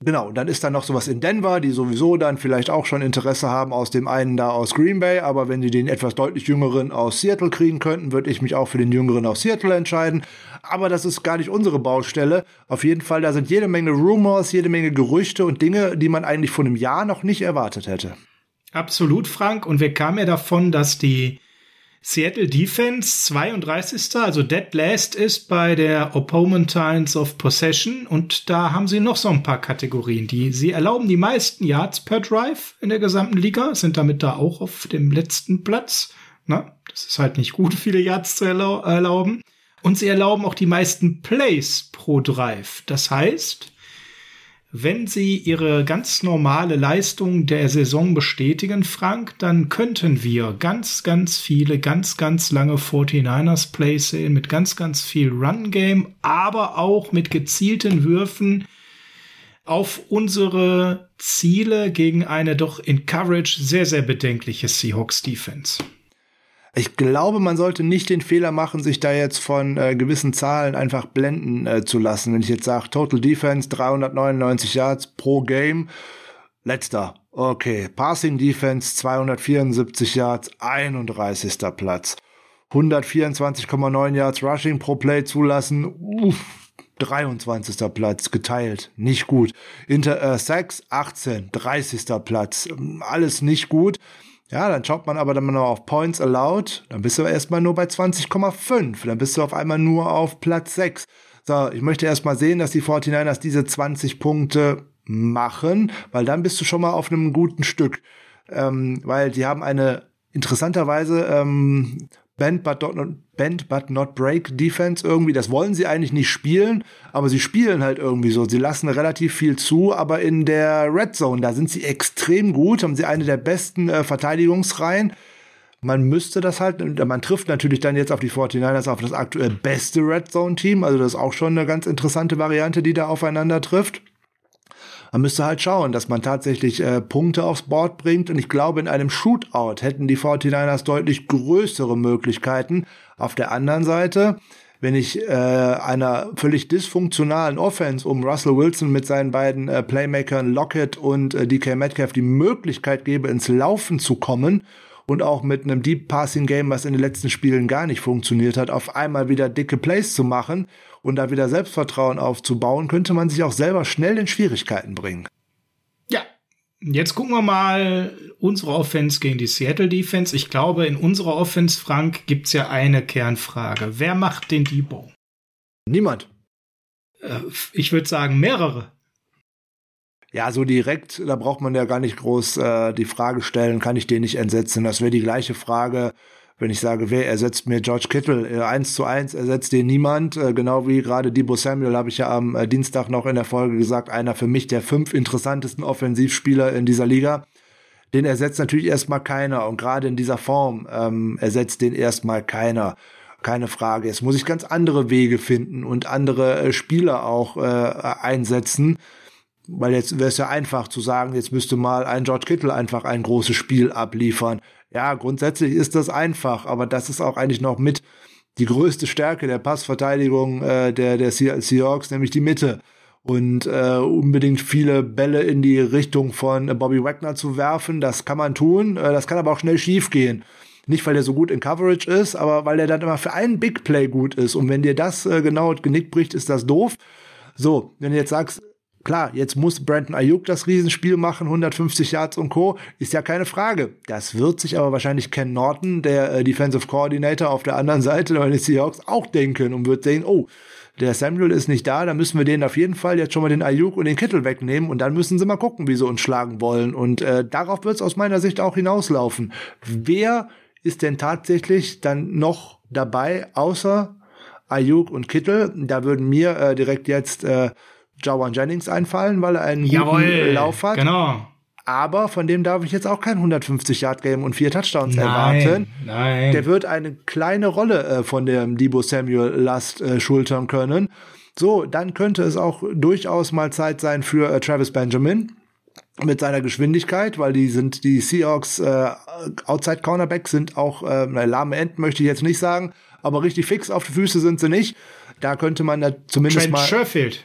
Genau, dann ist da noch sowas in Denver, die sowieso dann vielleicht auch schon Interesse haben aus dem einen da aus Green Bay, aber wenn die den etwas deutlich jüngeren aus Seattle kriegen könnten, würde ich mich auch für den jüngeren aus Seattle entscheiden. Aber das ist gar nicht unsere Baustelle. Auf jeden Fall, da sind jede Menge Rumors, jede Menge Gerüchte und Dinge, die man eigentlich vor einem Jahr noch nicht erwartet hätte. Absolut, Frank. Und wir kamen ja davon, dass die Seattle Defense 32. also dead last ist bei der Opponent Times of Possession und da haben sie noch so ein paar Kategorien, die sie erlauben die meisten Yards per Drive in der gesamten Liga, sind damit da auch auf dem letzten Platz. Na, das ist halt nicht gut, viele Yards zu erlau erlauben. Und sie erlauben auch die meisten Plays pro Drive. Das heißt, wenn Sie Ihre ganz normale Leistung der Saison bestätigen, Frank, dann könnten wir ganz, ganz viele, ganz, ganz lange 49ers Plays sehen mit ganz, ganz viel Run Game, aber auch mit gezielten Würfen auf unsere Ziele gegen eine doch in Coverage sehr, sehr bedenkliche Seahawks Defense. Ich glaube, man sollte nicht den Fehler machen, sich da jetzt von äh, gewissen Zahlen einfach blenden äh, zu lassen. Wenn ich jetzt sage, Total Defense 399 Yards pro Game, letzter. Okay, Passing Defense 274 Yards, 31. Platz. 124,9 Yards Rushing pro Play zulassen. Uff. 23. Platz geteilt, nicht gut. Inter äh, Sacks 18, 30. Platz, alles nicht gut. Ja, dann schaut man aber dann mal auf Points Allowed, dann bist du erstmal nur bei 20,5, dann bist du auf einmal nur auf Platz 6. So, ich möchte erstmal sehen, dass die 49ers diese 20 Punkte machen, weil dann bist du schon mal auf einem guten Stück. Ähm, weil die haben eine interessanterweise ähm, Bend but, not, Bend but not Break Defense irgendwie. Das wollen sie eigentlich nicht spielen, aber sie spielen halt irgendwie so. Sie lassen relativ viel zu, aber in der Red Zone, da sind sie extrem gut, haben sie eine der besten äh, Verteidigungsreihen. Man müsste das halt, man trifft natürlich dann jetzt auf die 49ers auf das aktuell beste Red Zone Team. Also das ist auch schon eine ganz interessante Variante, die da aufeinander trifft. Man müsste halt schauen, dass man tatsächlich äh, Punkte aufs Board bringt. Und ich glaube, in einem Shootout hätten die 49ers deutlich größere Möglichkeiten. Auf der anderen Seite, wenn ich äh, einer völlig dysfunktionalen Offense um Russell Wilson mit seinen beiden äh, Playmakern Lockett und äh, DK Metcalf die Möglichkeit gebe, ins Laufen zu kommen und auch mit einem Deep Passing Game, was in den letzten Spielen gar nicht funktioniert hat, auf einmal wieder dicke Plays zu machen und da wieder Selbstvertrauen aufzubauen, könnte man sich auch selber schnell in Schwierigkeiten bringen. Ja, Jetzt gucken wir mal unsere Offense gegen die Seattle Defense. Ich glaube, in unserer Offense, Frank, gibt's ja eine Kernfrage. Wer macht den Debo? Niemand. Äh, ich würde sagen, mehrere. Ja, so direkt, da braucht man ja gar nicht groß äh, die Frage stellen, kann ich den nicht entsetzen? Das wäre die gleiche Frage, wenn ich sage, wer ersetzt mir George Kittle? Äh, eins zu eins ersetzt den niemand. Äh, genau wie gerade Debo Samuel habe ich ja am äh, Dienstag noch in der Folge gesagt, einer für mich der fünf interessantesten Offensivspieler in dieser Liga. Den ersetzt natürlich erstmal keiner und gerade in dieser Form ähm, ersetzt den erstmal keiner. Keine Frage. Jetzt muss ich ganz andere Wege finden und andere Spieler auch äh, einsetzen. Weil jetzt wäre es ja einfach zu sagen, jetzt müsste mal ein George Kittle einfach ein großes Spiel abliefern. Ja, grundsätzlich ist das einfach, aber das ist auch eigentlich noch mit die größte Stärke der Passverteidigung äh, der, der Seahawks, nämlich die Mitte. Und äh, unbedingt viele Bälle in die Richtung von Bobby Wagner zu werfen, das kann man tun, äh, das kann aber auch schnell schief gehen. Nicht, weil er so gut in Coverage ist, aber weil er dann immer für einen Big Play gut ist. Und wenn dir das äh, genau Genick bricht, ist das doof. So, wenn du jetzt sagst, Klar, jetzt muss Brandon Ayuk das Riesenspiel machen, 150 Yards und Co. Ist ja keine Frage. Das wird sich aber wahrscheinlich Ken Norton, der äh, Defensive Coordinator auf der anderen Seite bei den Seahawks, auch denken und wird sehen, oh, der Samuel ist nicht da, da müssen wir den auf jeden Fall jetzt schon mal den Ayuk und den Kittel wegnehmen und dann müssen sie mal gucken, wie sie uns schlagen wollen. Und äh, darauf wird es aus meiner Sicht auch hinauslaufen. Wer ist denn tatsächlich dann noch dabei, außer Ayuk und Kittel? Da würden mir äh, direkt jetzt äh, Jawan Jennings einfallen, weil er einen Jawohl, guten Lauf hat. Genau. Aber von dem darf ich jetzt auch kein 150-Yard-Game und vier Touchdowns Nein, erwarten. nein. Der wird eine kleine Rolle äh, von dem Debo Samuel-Last äh, schultern können. So, dann könnte es auch durchaus mal Zeit sein für äh, Travis Benjamin mit seiner Geschwindigkeit, weil die sind die Seahawks äh, Outside Cornerback sind auch äh, lahme Enden möchte ich jetzt nicht sagen, aber richtig fix auf die Füße sind sie nicht. Da könnte man da zumindest Trent mal Sherfield.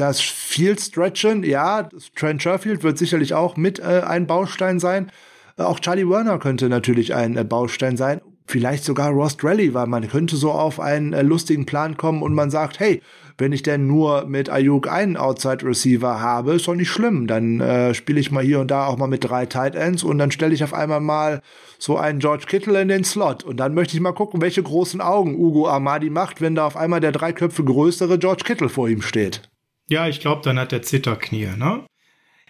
Das Field Stretchen, ja, Trent Sherfield wird sicherlich auch mit äh, ein Baustein sein. Äh, auch Charlie Werner könnte natürlich ein äh, Baustein sein. Vielleicht sogar Ross Drelly, weil man könnte so auf einen äh, lustigen Plan kommen und man sagt, hey, wenn ich denn nur mit Ayuk einen Outside Receiver habe, ist doch nicht schlimm. Dann äh, spiele ich mal hier und da auch mal mit drei Tight Ends und dann stelle ich auf einmal mal so einen George Kittle in den Slot. Und dann möchte ich mal gucken, welche großen Augen Ugo Amadi macht, wenn da auf einmal der drei Köpfe größere George Kittle vor ihm steht. Ja, ich glaube, dann hat er Zitterknie, ne?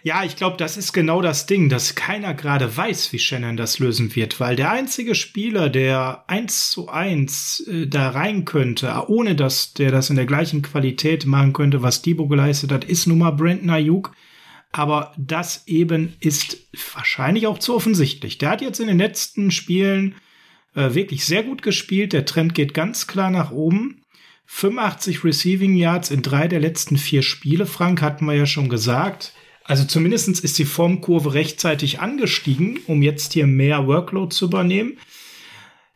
Ja, ich glaube, das ist genau das Ding, dass keiner gerade weiß, wie Shannon das lösen wird, weil der einzige Spieler, der eins zu eins äh, da rein könnte, ohne dass der das in der gleichen Qualität machen könnte, was Debo geleistet hat, ist nun mal Brandon Ayuk. Aber das eben ist wahrscheinlich auch zu offensichtlich. Der hat jetzt in den letzten Spielen äh, wirklich sehr gut gespielt. Der Trend geht ganz klar nach oben. 85 Receiving Yards in drei der letzten vier Spiele, Frank, hatten wir ja schon gesagt. Also zumindestens ist die Formkurve rechtzeitig angestiegen, um jetzt hier mehr Workload zu übernehmen.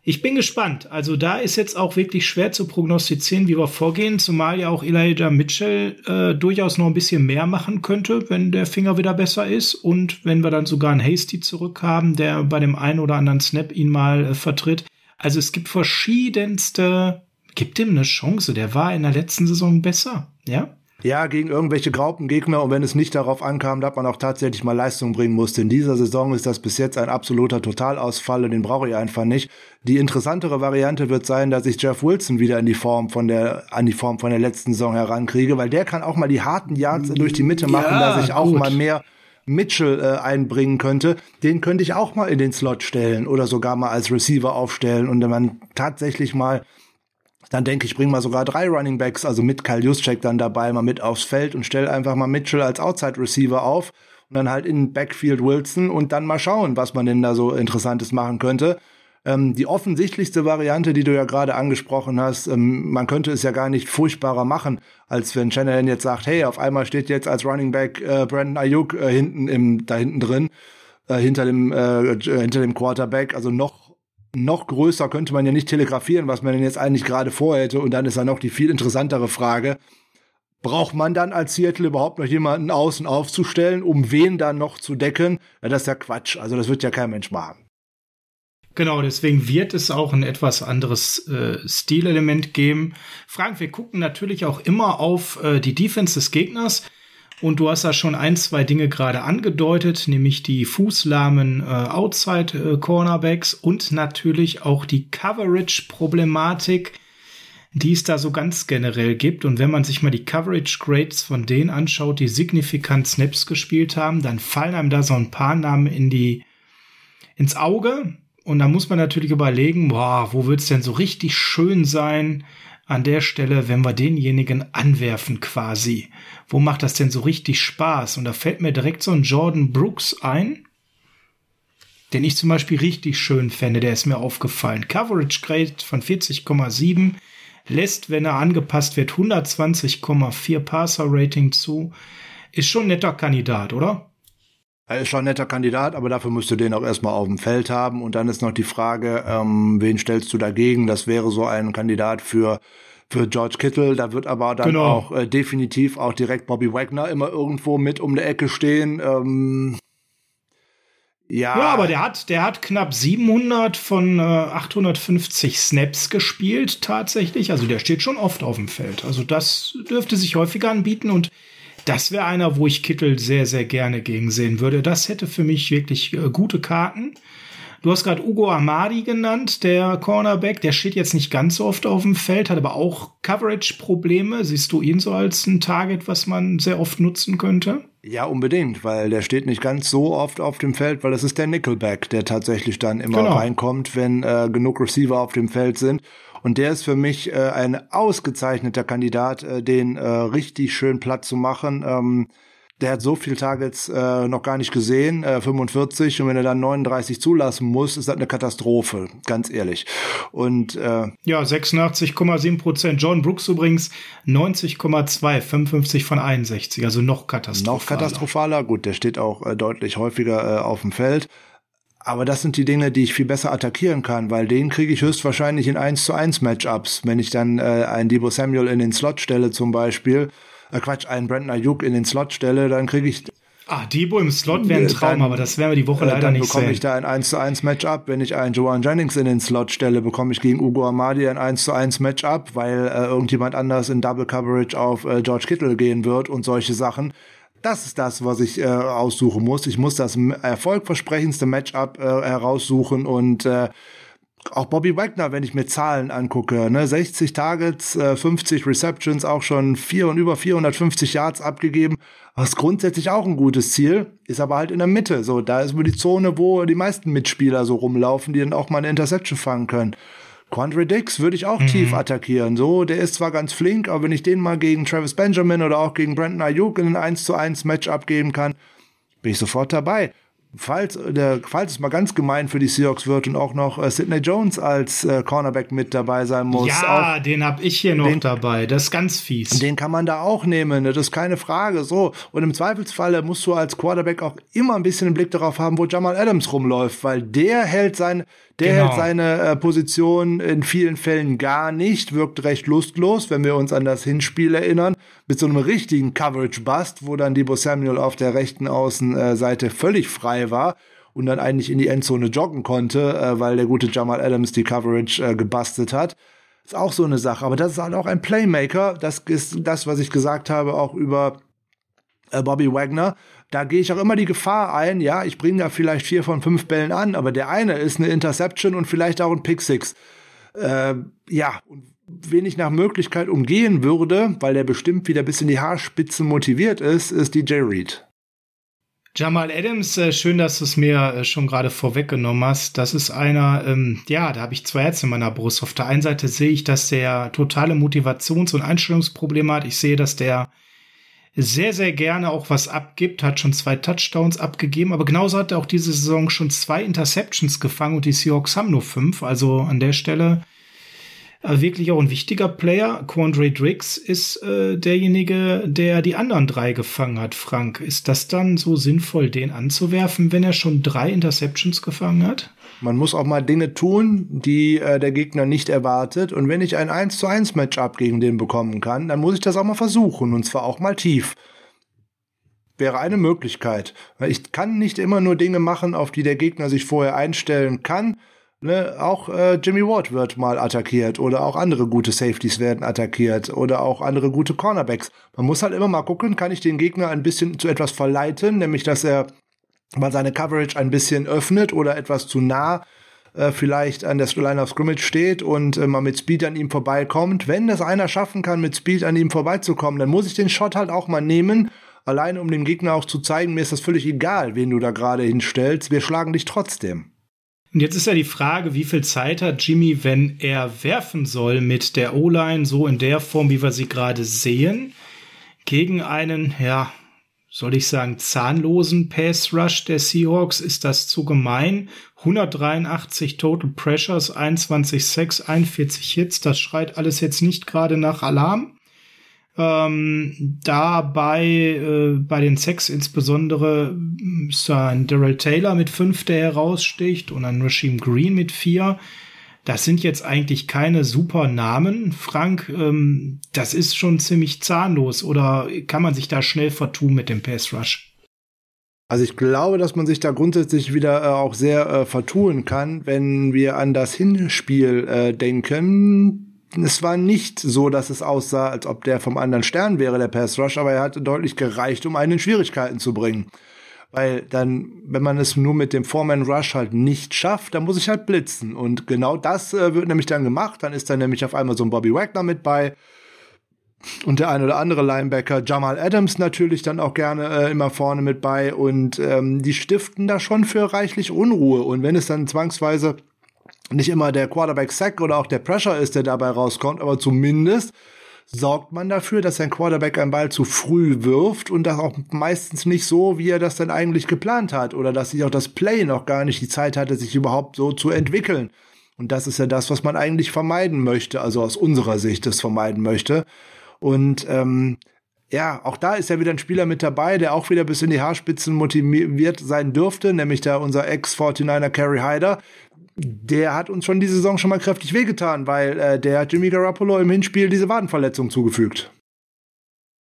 Ich bin gespannt. Also da ist jetzt auch wirklich schwer zu prognostizieren, wie wir vorgehen, zumal ja auch Elijah Mitchell äh, durchaus noch ein bisschen mehr machen könnte, wenn der Finger wieder besser ist und wenn wir dann sogar einen Hasty zurückhaben, der bei dem einen oder anderen Snap ihn mal äh, vertritt. Also es gibt verschiedenste, gibt ihm eine Chance. Der war in der letzten Saison besser, ja? Ja, gegen irgendwelche Graupengegner und wenn es nicht darauf ankam, dass man auch tatsächlich mal Leistung bringen musste. In dieser Saison ist das bis jetzt ein absoluter Totalausfall und den brauche ich einfach nicht. Die interessantere Variante wird sein, dass ich Jeff Wilson wieder in die Form von der, an die Form von der letzten Saison herankriege, weil der kann auch mal die harten Yards durch die Mitte machen, Ja, dass ich auch gut. mal mehr Mitchell äh, einbringen könnte, den könnte ich auch mal in den Slot stellen oder sogar mal als Receiver aufstellen und wenn man tatsächlich mal dann denke ich, bring mal sogar drei Running Backs, also mit Kyle Juszczyk dann dabei, mal mit aufs Feld und stell einfach mal Mitchell als Outside Receiver auf und dann halt in Backfield Wilson und dann mal schauen, was man denn da so Interessantes machen könnte. Ähm, die offensichtlichste Variante, die du ja gerade angesprochen hast, ähm, man könnte es ja gar nicht furchtbarer machen, als wenn Shanahan jetzt sagt, hey, auf einmal steht jetzt als Running Back äh, Brandon Ayuk äh, hinten im, da hinten drin, äh, hinter dem, äh, hinter dem Quarterback, also noch noch größer könnte man ja nicht telegrafieren, was man denn jetzt eigentlich gerade vorhätte. Und dann ist dann noch die viel interessantere Frage, braucht man dann als Seattle überhaupt noch jemanden außen aufzustellen, um wen dann noch zu decken? Ja, das ist ja Quatsch. Also das wird ja kein Mensch machen. Genau, deswegen wird es auch ein etwas anderes äh, Stilelement geben. Frank, wir gucken natürlich auch immer auf äh, die Defense des Gegners. Und du hast da schon ein, zwei Dinge gerade angedeutet, nämlich die fußlahmen äh, Outside-Cornerbacks und natürlich auch die Coverage-Problematik, die es da so ganz generell gibt. Und wenn man sich mal die Coverage Grades von denen anschaut, die signifikant Snaps gespielt haben, dann fallen einem da so ein paar Namen in die, ins Auge. Und da muss man natürlich überlegen, boah, wo wird's denn so richtig schön sein an der Stelle, wenn wir denjenigen anwerfen quasi? Wo macht das denn so richtig Spaß? Und da fällt mir direkt so ein Jordan Brooks ein, den ich zum Beispiel richtig schön fände, der ist mir aufgefallen. Coverage Grade von 40,7 lässt, wenn er angepasst wird, 120,4 Passer Rating zu. Ist schon ein netter Kandidat, oder? Er ist schon ein netter Kandidat, aber dafür musst du den auch erstmal auf dem Feld haben. Und dann ist noch die Frage, ähm, wen stellst du dagegen? Das wäre so ein Kandidat für für George Kittle. Da wird aber dann Genau. auch äh, definitiv auch direkt Bobby Wagner immer irgendwo mit um der Ecke stehen. Ähm, ja, Ja, aber der hat, der hat knapp 700 von äh, 850 Snaps gespielt tatsächlich. Also der steht schon oft auf dem Feld. Also das dürfte sich häufiger anbieten und das wäre einer, wo ich Kittel sehr, sehr gerne gegen sehen würde. Das hätte für mich wirklich äh, gute Karten. Du hast gerade Ugo Amadi genannt, der Cornerback. Der steht jetzt nicht ganz so oft auf dem Feld, hat aber auch Coverage-Probleme. Siehst du ihn so als ein Target, was man sehr oft nutzen könnte? Ja, unbedingt, weil der steht nicht ganz so oft auf dem Feld, weil das ist der Nickelback, der tatsächlich dann immer Genau. reinkommt, wenn äh, genug Receiver auf dem Feld sind. Und der ist für mich äh, ein ausgezeichneter Kandidat, äh, den äh, richtig schön platt zu machen. Ähm, der hat so viel Targets äh, noch gar nicht gesehen, äh, 45, und wenn er dann 39 zulassen muss, ist das eine Katastrophe, ganz ehrlich. Und äh, Ja, 86,7 Prozent. John Brooks übrigens 90,2, 55 von 61, also noch katastrophaler. Noch katastrophaler. Gut, der steht auch äh, deutlich häufiger äh, auf dem Feld. Aber das sind die Dinge, die ich viel besser attackieren kann, weil den kriege ich höchstwahrscheinlich in 1 zu 1 Matchups. Wenn ich dann äh, einen Debo Samuel in den Slot stelle zum Beispiel, äh, Quatsch, einen Brandon Ayuk in den Slot stelle, dann kriege ich Ah, Debo im Slot wäre ein Äh, Traum, dann- aber das werden wir die Woche äh, leider dann nicht bekomme sehen. ich da ein 1 zu 1 Matchup. Wenn ich einen Joan Jennings in den Slot stelle, bekomme ich gegen Ugo Amadi ein 1 zu 1 Matchup, weil äh, irgendjemand anders in Double Coverage auf äh, George Kittle gehen wird und solche Sachen. Das ist das, was ich äh, aussuchen muss. Ich muss das erfolgversprechendste Matchup äh, heraussuchen und äh, auch Bobby Wagner, wenn ich mir Zahlen angucke, ne, 60 Targets, äh, 50 Receptions, auch schon vier und über 450 Yards abgegeben. Ist grundsätzlich auch ein gutes Ziel, ist aber halt in der Mitte. So, da ist wohl die Zone, wo die meisten Mitspieler so rumlaufen, die dann auch mal eine Interception fangen können. Quandre Dix würde ich auch tief attackieren. So, der ist zwar ganz flink, aber wenn ich den mal gegen Travis Benjamin oder auch gegen Brandon Ayuk in ein 1 zu 1 Matchup geben kann, bin ich sofort dabei. Falls, der, falls es mal ganz gemein für die Seahawks wird und auch noch äh, Sidney Jones als äh, Cornerback mit dabei sein muss, ja, auch, den hab ich hier noch den- dabei. Das ist ganz fies. den kann man da auch nehmen, ne? das ist keine Frage. So und im Zweifelsfalle musst du als Quarterback auch immer ein bisschen einen Blick darauf haben, wo Jamal Adams rumläuft, weil der hält sein, der Genau. hält seine äh, Position in vielen Fällen gar nicht, wirkt recht lustlos, wenn wir uns an das Hinspiel erinnern, mit so einem richtigen Coverage Bust, wo dann Debo Samuel auf der rechten Außenseite völlig frei war und dann eigentlich in die Endzone joggen konnte, äh, weil der gute Jamal Adams die Coverage äh, gebastelt hat. Ist auch so eine Sache. Aber das ist halt auch ein Playmaker. Das ist das, was ich gesagt habe, auch über äh, Bobby Wagner. Da gehe ich auch immer die Gefahr ein, ja, ich bringe da vielleicht vier von fünf Bällen an, aber der eine ist eine Interception und vielleicht auch ein Pick Six. Äh, ja, und wen ich nach Möglichkeit umgehen würde, weil der bestimmt wieder bis in die Haarspitzen motiviert ist, ist DJ Reed. Jamal Adams, äh, schön, dass du es mir äh, schon gerade vorweggenommen hast. Das ist einer, ähm, ja, da habe ich zwei Herzen in meiner Brust. Auf der einen Seite sehe ich, dass der totale Motivations- und Einstellungsprobleme hat. Ich sehe, dass der sehr, sehr gerne auch was abgibt, hat schon zwei Touchdowns abgegeben, aber genauso hat er auch diese Saison schon zwei Interceptions gefangen und die Seahawks haben nur fünf. Also an der Stelle äh, wirklich auch ein wichtiger Player. Quandre Drix ist äh, derjenige, der die anderen drei gefangen hat, Frank. Ist das dann so sinnvoll, den anzuwerfen, wenn er schon drei Interceptions gefangen hat? Man muss auch mal Dinge tun, die äh, der Gegner nicht erwartet. Und wenn ich ein 1 zu 1 Matchup gegen den bekommen kann, dann muss ich das auch mal versuchen. Und zwar auch mal tief. Wäre eine Möglichkeit. Ich kann nicht immer nur Dinge machen, auf die der Gegner sich vorher einstellen kann. Ne, auch äh, Jimmy Ward wird mal attackiert oder auch andere gute Safeties werden attackiert oder auch andere gute Cornerbacks. Man muss halt immer mal gucken, kann ich den Gegner ein bisschen zu etwas verleiten, nämlich dass er mal seine Coverage ein bisschen öffnet oder etwas zu nah äh, vielleicht an der Line of Scrimmage steht und äh, mal mit Speed an ihm vorbeikommt. Wenn das einer schaffen kann, mit Speed an ihm vorbeizukommen, dann muss ich den Shot halt auch mal nehmen, allein um dem Gegner auch zu zeigen, mir ist das völlig egal, wen du da gerade hinstellst, wir schlagen dich trotzdem. Und jetzt ist ja die Frage, wie viel Zeit hat Jimmy, wenn er werfen soll mit der O-Line so in der Form, wie wir sie gerade sehen, gegen einen, ja, soll ich sagen, zahnlosen Pass Rush der Seahawks? Ist das zu gemein? 183 Total Pressures, 21 Sacks, 41 Hits. Das schreit alles jetzt nicht gerade nach Alarm. Ähm, dabei äh, bei den Sex insbesondere ist da ein Daryl Taylor mit fünf, der heraussticht und ein Rasheem Green mit vier. Das sind jetzt eigentlich keine super Namen, Frank. Ähm, das ist schon ziemlich zahnlos oder kann man sich da schnell vertun mit dem Pass Rush? Also ich glaube, dass man sich da grundsätzlich wieder äh, auch sehr äh, vertun kann, wenn wir an das Hinspiel äh, denken es war nicht so, dass es aussah, als ob der vom anderen Stern wäre, der Pass Rush, aber er hatte deutlich gereicht, um einen in Schwierigkeiten zu bringen. Weil dann, wenn man es nur mit dem Foreman Rush halt nicht schafft, dann muss ich halt blitzen. Und genau das äh, wird nämlich dann gemacht. Dann ist dann nämlich auf einmal so ein Bobby Wagner mit bei. Und der ein oder andere Linebacker, Jamal Adams natürlich dann auch gerne äh, immer vorne mit bei. Und ähm, die stiften da schon für reichlich Unruhe. Und wenn es dann zwangsweise nicht immer der Quarterback-Sack oder auch der Pressure ist, der dabei rauskommt, aber zumindest sorgt man dafür, dass sein Quarterback einen Ball zu früh wirft und das auch meistens nicht so, wie er das dann eigentlich geplant hat oder dass sich auch das Play noch gar nicht die Zeit hatte, sich überhaupt so zu entwickeln. Und das ist ja das, was man eigentlich vermeiden möchte, also aus unserer Sicht das vermeiden möchte. Und ähm, ja, auch da ist ja wieder ein Spieler mit dabei, der auch wieder bis in die Haarspitzen motiviert sein dürfte, nämlich da unser Ex-49er Kerry Hyder, der hat uns schon die Saison schon mal kräftig wehgetan, weil äh, der hat Jimmy Garoppolo im Hinspiel diese Wadenverletzung zugefügt.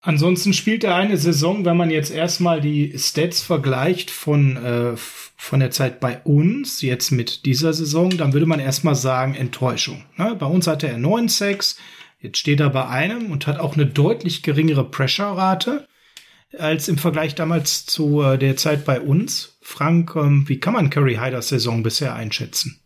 Ansonsten spielt er eine Saison, wenn man jetzt erstmal die Stats vergleicht von, äh, von der Zeit bei uns, jetzt mit dieser Saison, dann würde man erstmal sagen, Enttäuschung. Ne? Bei uns hatte er 9 Sacks, jetzt steht er bei einem und hat auch eine deutlich geringere Pressure-Rate als im Vergleich damals zu äh, der Zeit bei uns. Frank, ähm, wie kann man Curry Hyders Saison bisher einschätzen?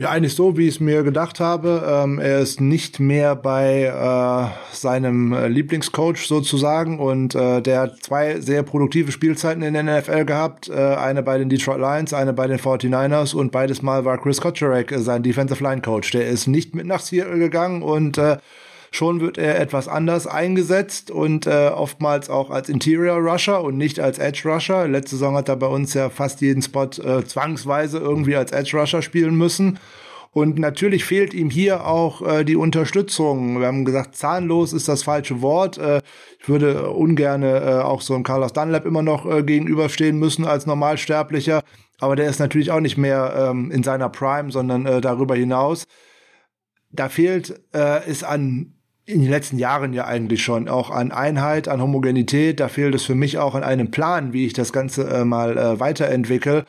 Ja, eigentlich so, wie ich es mir gedacht habe. Ähm, er ist nicht mehr bei äh, seinem äh, Lieblingscoach sozusagen und äh, der hat zwei sehr produktive Spielzeiten in der NFL gehabt. Äh, eine bei den Detroit Lions, eine bei den 49ers und beides Mal war Chris Kotcherek äh, sein Defensive Line Coach. Der ist nicht mit nach Seattle gegangen und äh, Schon wird er etwas anders eingesetzt und äh, oftmals auch als Interior Rusher und nicht als Edge Rusher. Letzte Saison hat er bei uns ja fast jeden Spot äh, zwangsweise irgendwie als Edge Rusher spielen müssen. Und natürlich fehlt ihm hier auch äh, die Unterstützung. Wir haben gesagt, zahnlos ist das falsche Wort. Äh, ich würde ungern äh, auch so einem Carlos Dunlap immer noch äh, gegenüberstehen müssen als Normalsterblicher. Aber der ist natürlich auch nicht mehr ähm, in seiner Prime, sondern äh, darüber hinaus. Da fehlt äh, es an in den letzten Jahren ja eigentlich schon auch an Einheit, an Homogenität. Da fehlt es für mich auch an einem Plan, wie ich das Ganze äh, mal äh, weiterentwickle.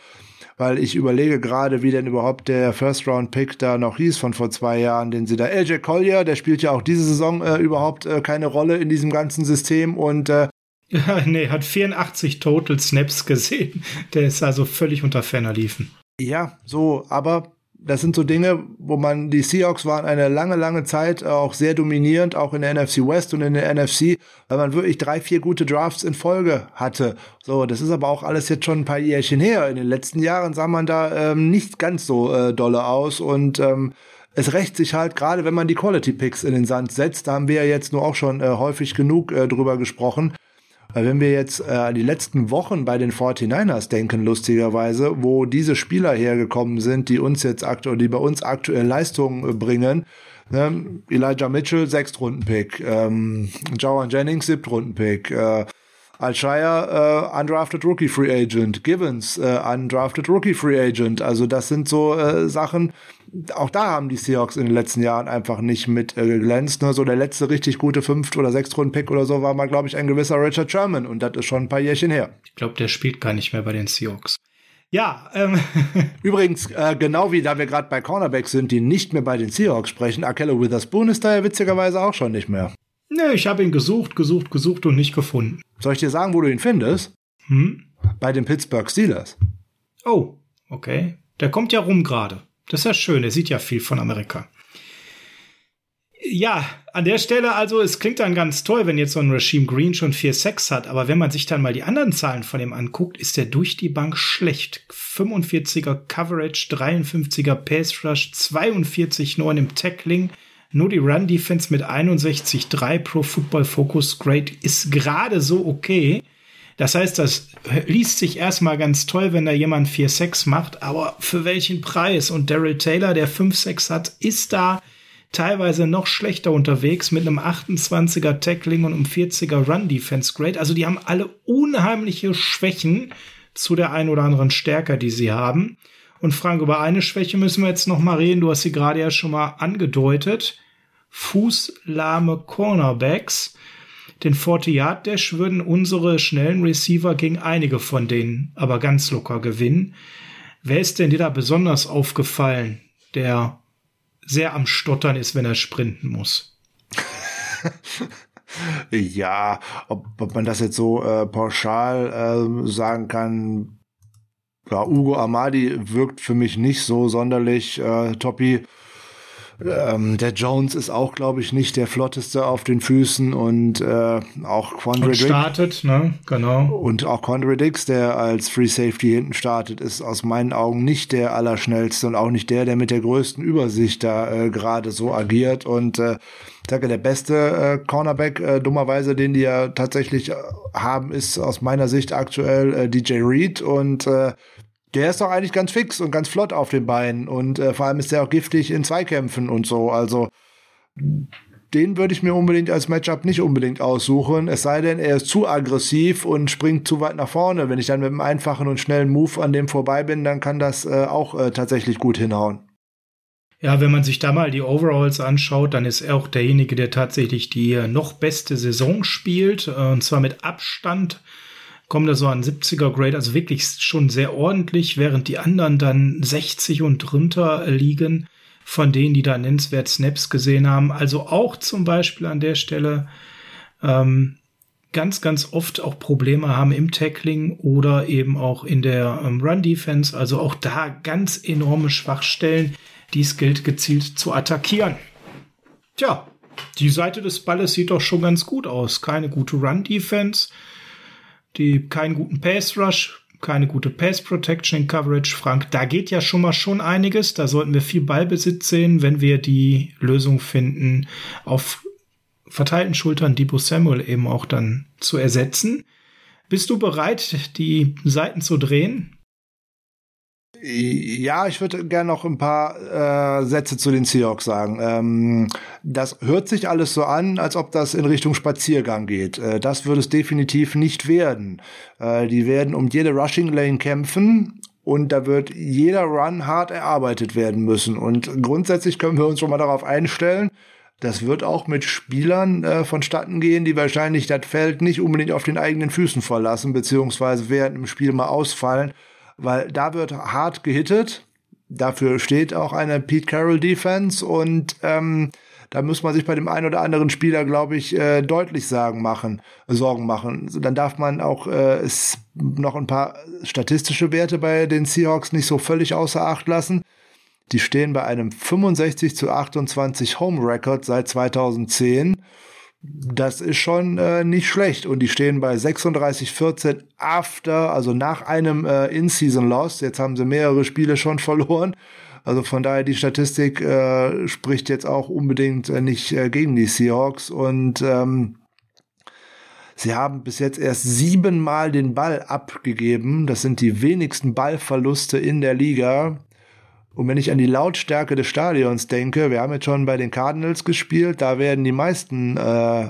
Weil ich überlege gerade, wie denn überhaupt der First-Round-Pick da noch hieß von vor zwei Jahren, den sie da, LJ Collier, der spielt ja auch diese Saison äh, überhaupt äh, keine Rolle in diesem ganzen System und äh, ja, nee, hat 84 Total Snaps gesehen. Der ist also völlig unter Ferner liefen. Ja, so, aber das sind so Dinge, wo man, die Seahawks waren eine lange, lange Zeit auch sehr dominierend, auch in der NFC West und in der NFC, weil man wirklich drei, vier gute Drafts in Folge hatte. So, das ist aber auch alles jetzt schon ein paar Jährchen her. In den letzten Jahren sah man da ähm, nicht ganz so äh, dolle aus und ähm, es rächt sich halt, gerade wenn man die Quality Picks in den Sand setzt, da haben wir ja jetzt nur auch schon äh, häufig genug äh, drüber gesprochen, weil wenn wir jetzt äh, an die letzten Wochen bei den 49ers denken, lustigerweise, wo diese Spieler hergekommen sind, die uns jetzt aktuell, die bei uns aktuell Leistungen äh, bringen, ne? Elijah Mitchell, Sechstrunden-Pick, ähm, Jawan Jennings, Siebtrunden-Pick, äh, Alshire, äh, undrafted Rookie Free Agent, Givens, äh, undrafted Rookie Free Agent. Also das sind so äh, Sachen, auch da haben die Seahawks in den letzten Jahren einfach nicht mit äh, geglänzt. Ne? So der letzte richtig gute Fünft- oder Sechstrunden-Pick oder so war mal, glaube ich, ein gewisser Richard Sherman und das ist schon ein paar Jährchen her. Ich glaube, der spielt gar nicht mehr bei den Seahawks. Ja, ähm, Übrigens, äh, genau wie da wir gerade bei Cornerbacks sind, die nicht mehr bei den Seahawks sprechen, Akello Witherspoon ist da ja witzigerweise auch schon nicht mehr. ne, ich habe ihn gesucht, gesucht, gesucht und nicht gefunden. Soll ich dir sagen, wo du ihn findest? Hm? Bei den Pittsburgh Steelers. Oh, okay. Der kommt ja rum gerade. Das ist ja schön, der sieht ja viel von Amerika. Ja, an der Stelle also, es klingt dann ganz toll, wenn jetzt so ein Regime Green schon 4-6 hat, aber wenn man sich dann mal die anderen Zahlen von ihm anguckt, ist der durch die Bank schlecht. 45er Coverage, 53er Pace Rush, 42,9 im Tackling. Nur die Run Defense mit 61,3 pro Football Focus Grade ist gerade so okay. Das heißt, das liest sich erstmal ganz toll, wenn da jemand 4-6 macht, aber für welchen Preis? Und Daryl Taylor, der 5-6 hat, ist da teilweise noch schlechter unterwegs mit einem 28er Tackling und einem 40er Run Defense Grade. Also die haben alle unheimliche Schwächen zu der ein oder anderen Stärke, die sie haben. Und Frank, über eine Schwäche müssen wir jetzt noch mal reden. Du hast sie gerade ja schon mal angedeutet. Fußlahme Cornerbacks. Den 40-Yard-Dash würden unsere schnellen Receiver gegen einige von denen aber ganz locker gewinnen. Wer ist denn dir da besonders aufgefallen, der sehr am Stottern ist, wenn er sprinten muss? Ja, ob, ob man das jetzt so äh, pauschal äh, sagen kann, ja, Ugo Amadi wirkt für mich nicht so sonderlich äh, toppi. Ähm, der Jones ist auch, glaube ich, nicht der flotteste auf den Füßen und äh, auch Quandre startet, ne? Genau. und auch Quandre Dix, der als Free Safety hinten startet, ist aus meinen Augen nicht der allerschnellste und auch nicht der, der mit der größten Übersicht da äh, gerade so agiert und äh, ich sage, der beste äh, Cornerback, äh, dummerweise, den die ja tatsächlich äh, haben, ist aus meiner Sicht aktuell äh, DJ Reed und äh, der ist doch eigentlich ganz fix und ganz flott auf den Beinen und äh, vor allem ist der auch giftig in Zweikämpfen und so. Also den würde ich mir unbedingt als Matchup nicht unbedingt aussuchen. Es sei denn, er ist zu aggressiv und springt zu weit nach vorne. Wenn ich dann mit einem einfachen und schnellen Move an dem vorbei bin, dann kann das äh, auch äh, tatsächlich gut hinhauen. Ja, wenn man sich da mal die Overalls anschaut, dann ist er auch derjenige, der tatsächlich die äh, noch beste Saison spielt, äh, und zwar mit Abstand kommt er so an 70er Grade, also wirklich schon sehr ordentlich, während die anderen dann 60 und drunter liegen, von denen, die da nennenswert Snaps gesehen haben. Also auch zum Beispiel an der Stelle ähm, ganz, ganz oft auch Probleme haben im Tackling oder eben auch in der ähm, Run-Defense. Also auch da ganz enorme Schwachstellen, die es gilt gezielt zu attackieren. Tja, die Seite des Balles sieht doch schon ganz gut aus. Keine gute Run-Defense, die keinen guten Pass-Rush, keine gute Pass-Protection in Coverage. Frank, da geht ja schon mal schon einiges. Da sollten wir viel Ballbesitz sehen, wenn wir die Lösung finden, auf verteilten Schultern Debo Samuel eben auch dann zu ersetzen. Bist du bereit, die Seiten zu drehen? Ja, ich würde gerne noch ein paar äh, Sätze zu den Seahawks sagen. Ähm, das hört sich alles so an, als ob das in Richtung Spaziergang geht. Äh, das wird es definitiv nicht werden. Äh, die werden um jede Rushing Lane kämpfen und da wird jeder Run hart erarbeitet werden müssen. Und grundsätzlich können wir uns schon mal darauf einstellen, das wird auch mit Spielern äh, vonstatten gehen, die wahrscheinlich das Feld nicht unbedingt auf den eigenen Füßen verlassen, beziehungsweise während dem Spiel mal ausfallen weil da wird hart gehittet. Dafür steht auch eine Pete Carroll Defense und ähm, da muss man sich bei dem einen oder anderen Spieler, glaube ich, äh, deutlich sagen machen, Sorgen machen. Dann darf man auch äh, noch ein paar statistische Werte bei den Seahawks nicht so völlig außer Acht lassen. Die stehen bei einem 65 zu 28 Home Record seit 2010 das ist schon äh, nicht schlecht. Und die stehen bei 36-14 after, also nach einem äh, In-Season-Loss. Jetzt haben sie mehrere Spiele schon verloren. Also von daher, die Statistik äh, spricht jetzt auch unbedingt äh, nicht äh, gegen die Seahawks. Und ähm, sie haben bis jetzt erst siebenmal den Ball abgegeben. Das sind die wenigsten Ballverluste in der Liga. Und wenn ich an die Lautstärke des Stadions denke, wir haben jetzt schon bei den Cardinals gespielt, da werden die meisten äh,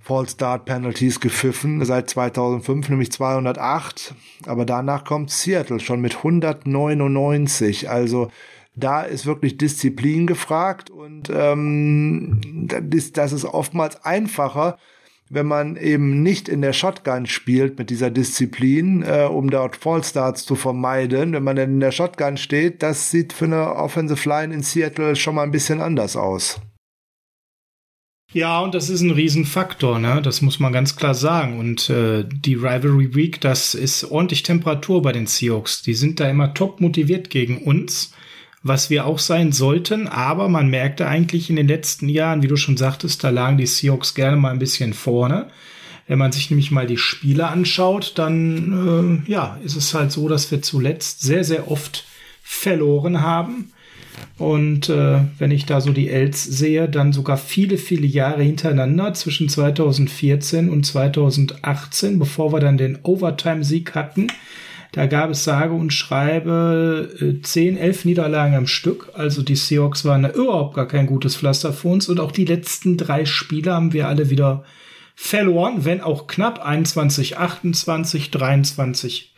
Fall Start Penalties gepfiffen seit 2005, nämlich 208. Aber danach kommt Seattle schon mit 199. Also da ist wirklich Disziplin gefragt und ähm, das ist oftmals einfacher, wenn man eben nicht in der Shotgun spielt mit dieser Disziplin, äh, um dort Fallstarts zu vermeiden. Wenn man denn in der Shotgun steht, das sieht für eine Offensive Line in Seattle schon mal ein bisschen anders aus. Ja, und das ist ein Riesenfaktor, ne? Das muss man ganz klar sagen. Und äh, die Rivalry Week, das ist ordentlich Temperatur bei den Seahawks. Die sind da immer top motiviert gegen uns, was wir auch sein sollten. Aber man merkte eigentlich in den letzten Jahren, wie du schon sagtest, da lagen die Seahawks gerne mal ein bisschen vorne. Wenn man sich nämlich mal die Spiele anschaut, dann äh, ja, ist es halt so, dass wir zuletzt sehr, sehr oft verloren haben. Und äh, wenn ich da so die Els sehe, dann sogar viele, viele Jahre hintereinander zwischen 2014 und 2018, bevor wir dann den Overtime-Sieg hatten. Da gab es sage und schreibe äh, 10, 11 Niederlagen am Stück. Also die Seahawks waren überhaupt gar kein gutes Pflaster für uns. Und auch die letzten drei Spiele haben wir alle wieder verloren, wenn auch knapp 21, 28, 23,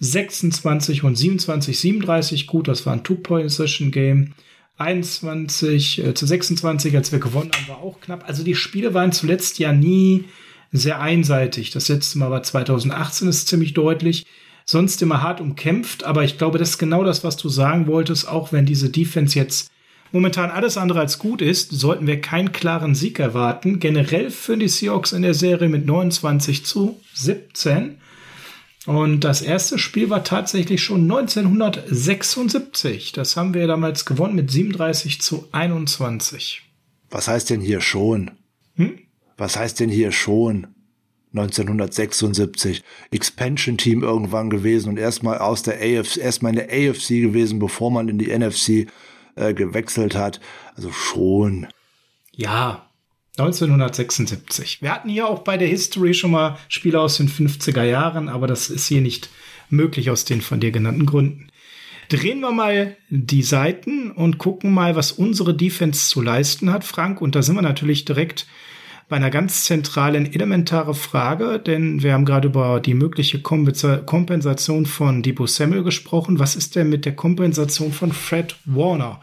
26 und 27, 37 gut. Das war ein Two-Point-Session-Game. 21 äh, zu 26, als wir gewonnen haben, war auch knapp. Also die Spiele waren zuletzt ja nie sehr einseitig. Das letzte Mal war 2018, ist ziemlich deutlich. Sonst immer hart umkämpft, aber ich glaube, das ist genau das, was du sagen wolltest. Auch wenn diese Defense jetzt momentan alles andere als gut ist, sollten wir keinen klaren Sieg erwarten. Generell für die Seahawks in der Serie mit 29 zu 17. Und das erste Spiel war tatsächlich schon 1976. Das haben wir damals gewonnen mit 37 zu 21. Was heißt denn hier schon? Hm? Was heißt denn hier schon? 1976 Expansion Team irgendwann gewesen und erstmal aus der AFC, erstmal in der AFC gewesen, bevor man in die NFC äh, gewechselt hat. Also schon. Ja, 1976. Wir hatten hier auch bei der History schon mal Spiele aus den 50er Jahren, aber das ist hier nicht möglich aus den von dir genannten Gründen. Drehen wir mal die Seiten und gucken mal, was unsere Defense zu leisten hat, Frank. Und da sind wir natürlich direkt bei einer ganz zentralen, elementaren Frage, denn wir haben gerade über die mögliche Kompensation von Debo Samuel gesprochen. Was ist denn mit der Kompensation von Fred Warner?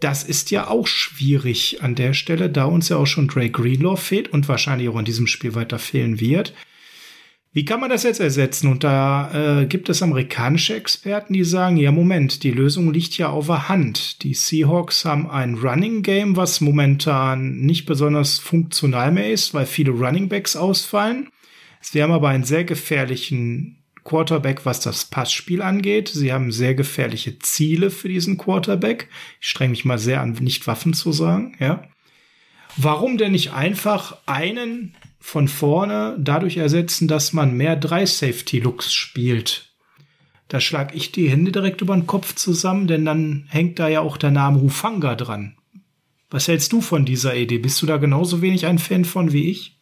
Das ist ja auch schwierig an der Stelle, da uns ja auch schon Drake Greenlaw fehlt und wahrscheinlich auch in diesem Spiel weiter fehlen wird. Wie kann man das jetzt ersetzen? Und da äh, gibt es amerikanische Experten, die sagen, ja Moment, die Lösung liegt ja auf der Hand. Die Seahawks haben ein Running Game, was momentan nicht besonders funktional mehr ist, weil viele Running Backs ausfallen. Sie haben aber einen sehr gefährlichen Quarterback, was das Passspiel angeht. Sie haben sehr gefährliche Ziele für diesen Quarterback. Ich strenge mich mal sehr an, nicht Waffen zu sagen, ja. Warum denn nicht einfach einen von vorne dadurch ersetzen, dass man mehr drei Safety Looks spielt. Da schlag ich die Hände direkt über den Kopf zusammen, denn dann hängt da ja auch der Name Hufanga dran. Was hältst du von dieser Idee? Bist du da genauso wenig ein Fan von wie ich?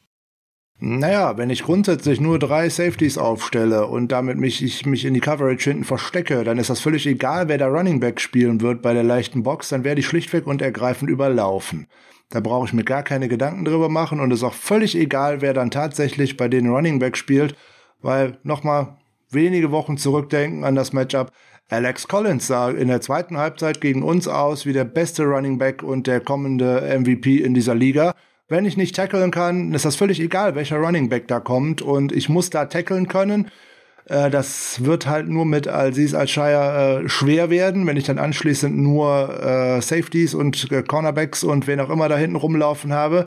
Naja, wenn ich grundsätzlich nur drei Safeties aufstelle und damit mich, ich mich in die Coverage hinten verstecke, dann ist das völlig egal, wer der Running Back spielen wird bei der leichten Box, dann werde ich schlichtweg und ergreifend überlaufen. Da brauche ich mir gar keine Gedanken drüber machen und es ist auch völlig egal, wer dann tatsächlich bei den Running Back spielt, weil nochmal wenige Wochen zurückdenken an das Matchup. Alex Collins sah in der zweiten Halbzeit gegen uns aus wie der beste Running Back und der kommende MVP in dieser Liga. Wenn ich nicht tackeln kann, ist das völlig egal, welcher Running Back da kommt und ich muss da tackeln können. Äh, das wird halt nur mit Aziz Al-Shire äh, schwer werden, wenn ich dann anschließend nur äh, Safeties und äh, Cornerbacks und wen auch immer da hinten rumlaufen habe.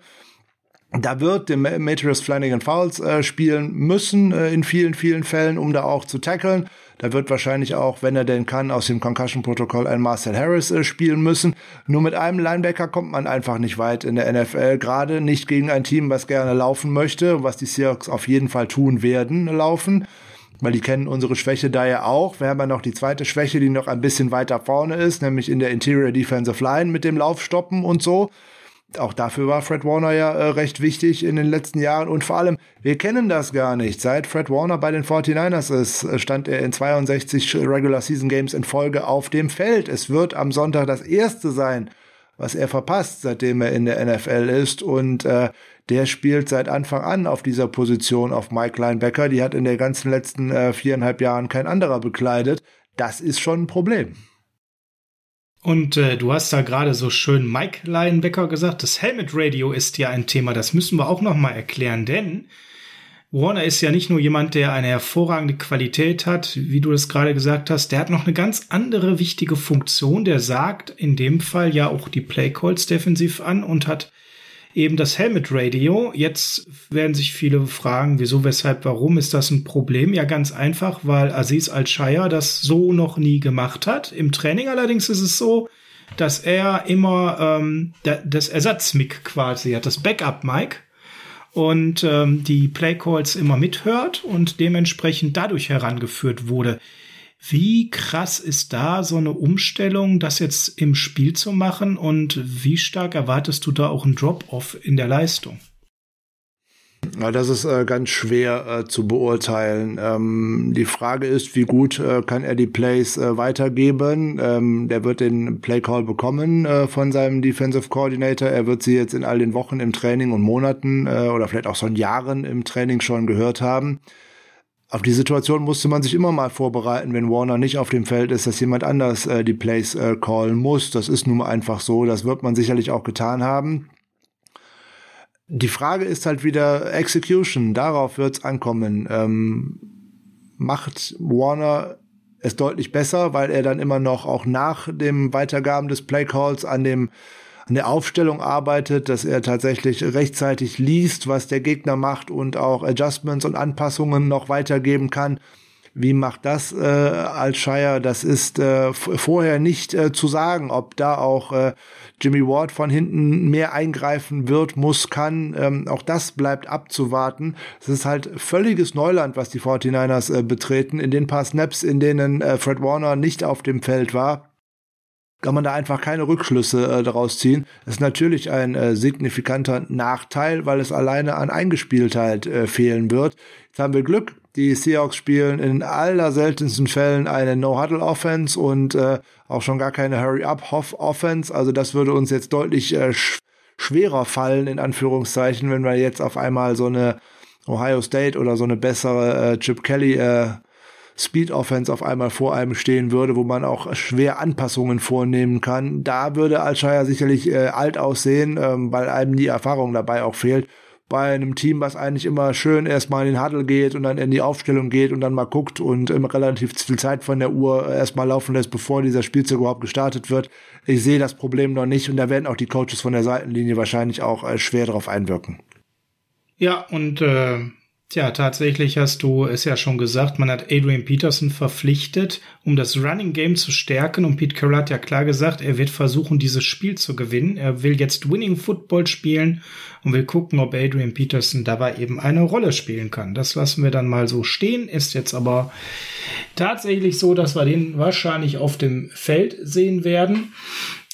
Da wird dem Matrius Flanagan Fouls äh, spielen müssen äh, in vielen, vielen Fällen, um da auch zu tackeln. Da wird wahrscheinlich auch, wenn er denn kann, aus dem Concussion-Protokoll ein Marcel Harris äh, spielen müssen. Nur mit einem Linebacker kommt man einfach nicht weit in der NFL. Gerade nicht gegen ein Team, was gerne laufen möchte, was die Seahawks auf jeden Fall tun werden, laufen weil die kennen unsere Schwäche da ja auch. Wir haben ja noch die zweite Schwäche, die noch ein bisschen weiter vorne ist, nämlich in der Interior Defensive Line mit dem Laufstoppen und so. Auch dafür war Fred Warner ja äh, recht wichtig in den letzten Jahren. Und vor allem, wir kennen das gar nicht. Seit Fred Warner bei den 49ers ist, äh, stand er in 62 Regular Season Games in Folge auf dem Feld. Es wird am Sonntag das erste sein, was er verpasst, seitdem er in der NFL ist. Und äh, der spielt seit Anfang an auf dieser Position auf Mike Linebacker. Die hat in der ganzen letzten äh, viereinhalb Jahren kein anderer bekleidet. Das ist schon ein Problem. Und äh, du hast da gerade so schön Mike Leinbecker gesagt, das Helmet Radio ist ja ein Thema, das müssen wir auch noch mal erklären, denn Warner ist ja nicht nur jemand, der eine hervorragende Qualität hat, wie du das gerade gesagt hast, der hat noch eine ganz andere wichtige Funktion. Der sagt in dem Fall ja auch die Playcalls defensiv an und hat eben das Helmet Radio. Jetzt werden sich viele fragen, wieso, weshalb, warum ist das ein Problem? Ja, ganz einfach, weil Aziz Al-Shaya das so noch nie gemacht hat. Im Training allerdings ist es so, dass er immer ähm, das Ersatzmic quasi hat, das Backup-Mic und ähm, die Playcalls immer mithört und dementsprechend dadurch herangeführt wurde. Wie krass ist da so eine Umstellung, das jetzt im Spiel zu machen und wie stark erwartest du da auch einen Drop-off in der Leistung? Das ist äh, ganz schwer äh, zu beurteilen. Ähm, die Frage ist, wie gut äh, kann er die Plays äh, weitergeben? Ähm, der wird den Play Call bekommen äh, von seinem Defensive Coordinator. Er wird sie jetzt in all den Wochen im Training und Monaten äh, oder vielleicht auch schon Jahren im Training schon gehört haben. Auf die Situation musste man sich immer mal vorbereiten, wenn Warner nicht auf dem Feld ist, dass jemand anders die Plays callen muss. Das ist nun mal einfach so. Das wird man sicherlich auch getan haben. Die Frage ist halt wieder Execution. Darauf wird's ankommen. Ähm, macht Warner es deutlich besser, weil er dann immer noch auch nach dem Weitergaben des Playcalls an dem an der Aufstellung arbeitet, dass er tatsächlich rechtzeitig liest, was der Gegner macht und auch Adjustments und Anpassungen noch weitergeben kann. Wie macht das äh, als Shire? Das ist äh, vorher nicht äh, zu sagen, ob da auch äh, Jimmy Ward von hinten mehr eingreifen wird, muss, kann. Ähm, auch das bleibt abzuwarten. Es ist halt völliges Neuland, was die 49ers äh, betreten. In den paar Snaps, in denen äh, Fred Warner nicht auf dem Feld war, kann man da einfach keine Rückschlüsse äh, daraus ziehen. Das ist natürlich ein äh, signifikanter Nachteil, weil es alleine an Eingespieltheit äh, fehlen wird. Jetzt haben wir Glück, die Seahawks spielen in aller seltensten Fällen eine No-Huddle-Offense und äh, auch schon gar keine Hurry-Up-Offense. Also das würde uns jetzt deutlich äh, sch schwerer fallen, in Anführungszeichen, wenn wir jetzt auf einmal so eine Ohio State oder so eine bessere äh, Chip Kelly äh, Speed Offense auf einmal vor einem stehen würde, wo man auch schwer Anpassungen vornehmen kann. Da würde Alshire sicherlich äh, alt aussehen, ähm, weil einem die Erfahrung dabei auch fehlt bei einem Team, was eigentlich immer schön erstmal in den Huddle geht und dann in die Aufstellung geht und dann mal guckt und immer relativ viel Zeit von der Uhr erstmal laufen lässt, bevor dieser Spielzug überhaupt gestartet wird. Ich sehe das Problem noch nicht und da werden auch die Coaches von der Seitenlinie wahrscheinlich auch äh, schwer darauf einwirken. Ja, und äh, Tja, tatsächlich hast du es ja schon gesagt, man hat Adrian Peterson verpflichtet, um das Running Game zu stärken. Und Pete Carroll hat ja klar gesagt, er wird versuchen, dieses Spiel zu gewinnen. Er will jetzt Winning Football spielen und will gucken, ob Adrian Peterson dabei eben eine Rolle spielen kann. Das lassen wir dann mal so stehen. Ist jetzt aber tatsächlich so, dass wir den wahrscheinlich auf dem Feld sehen werden.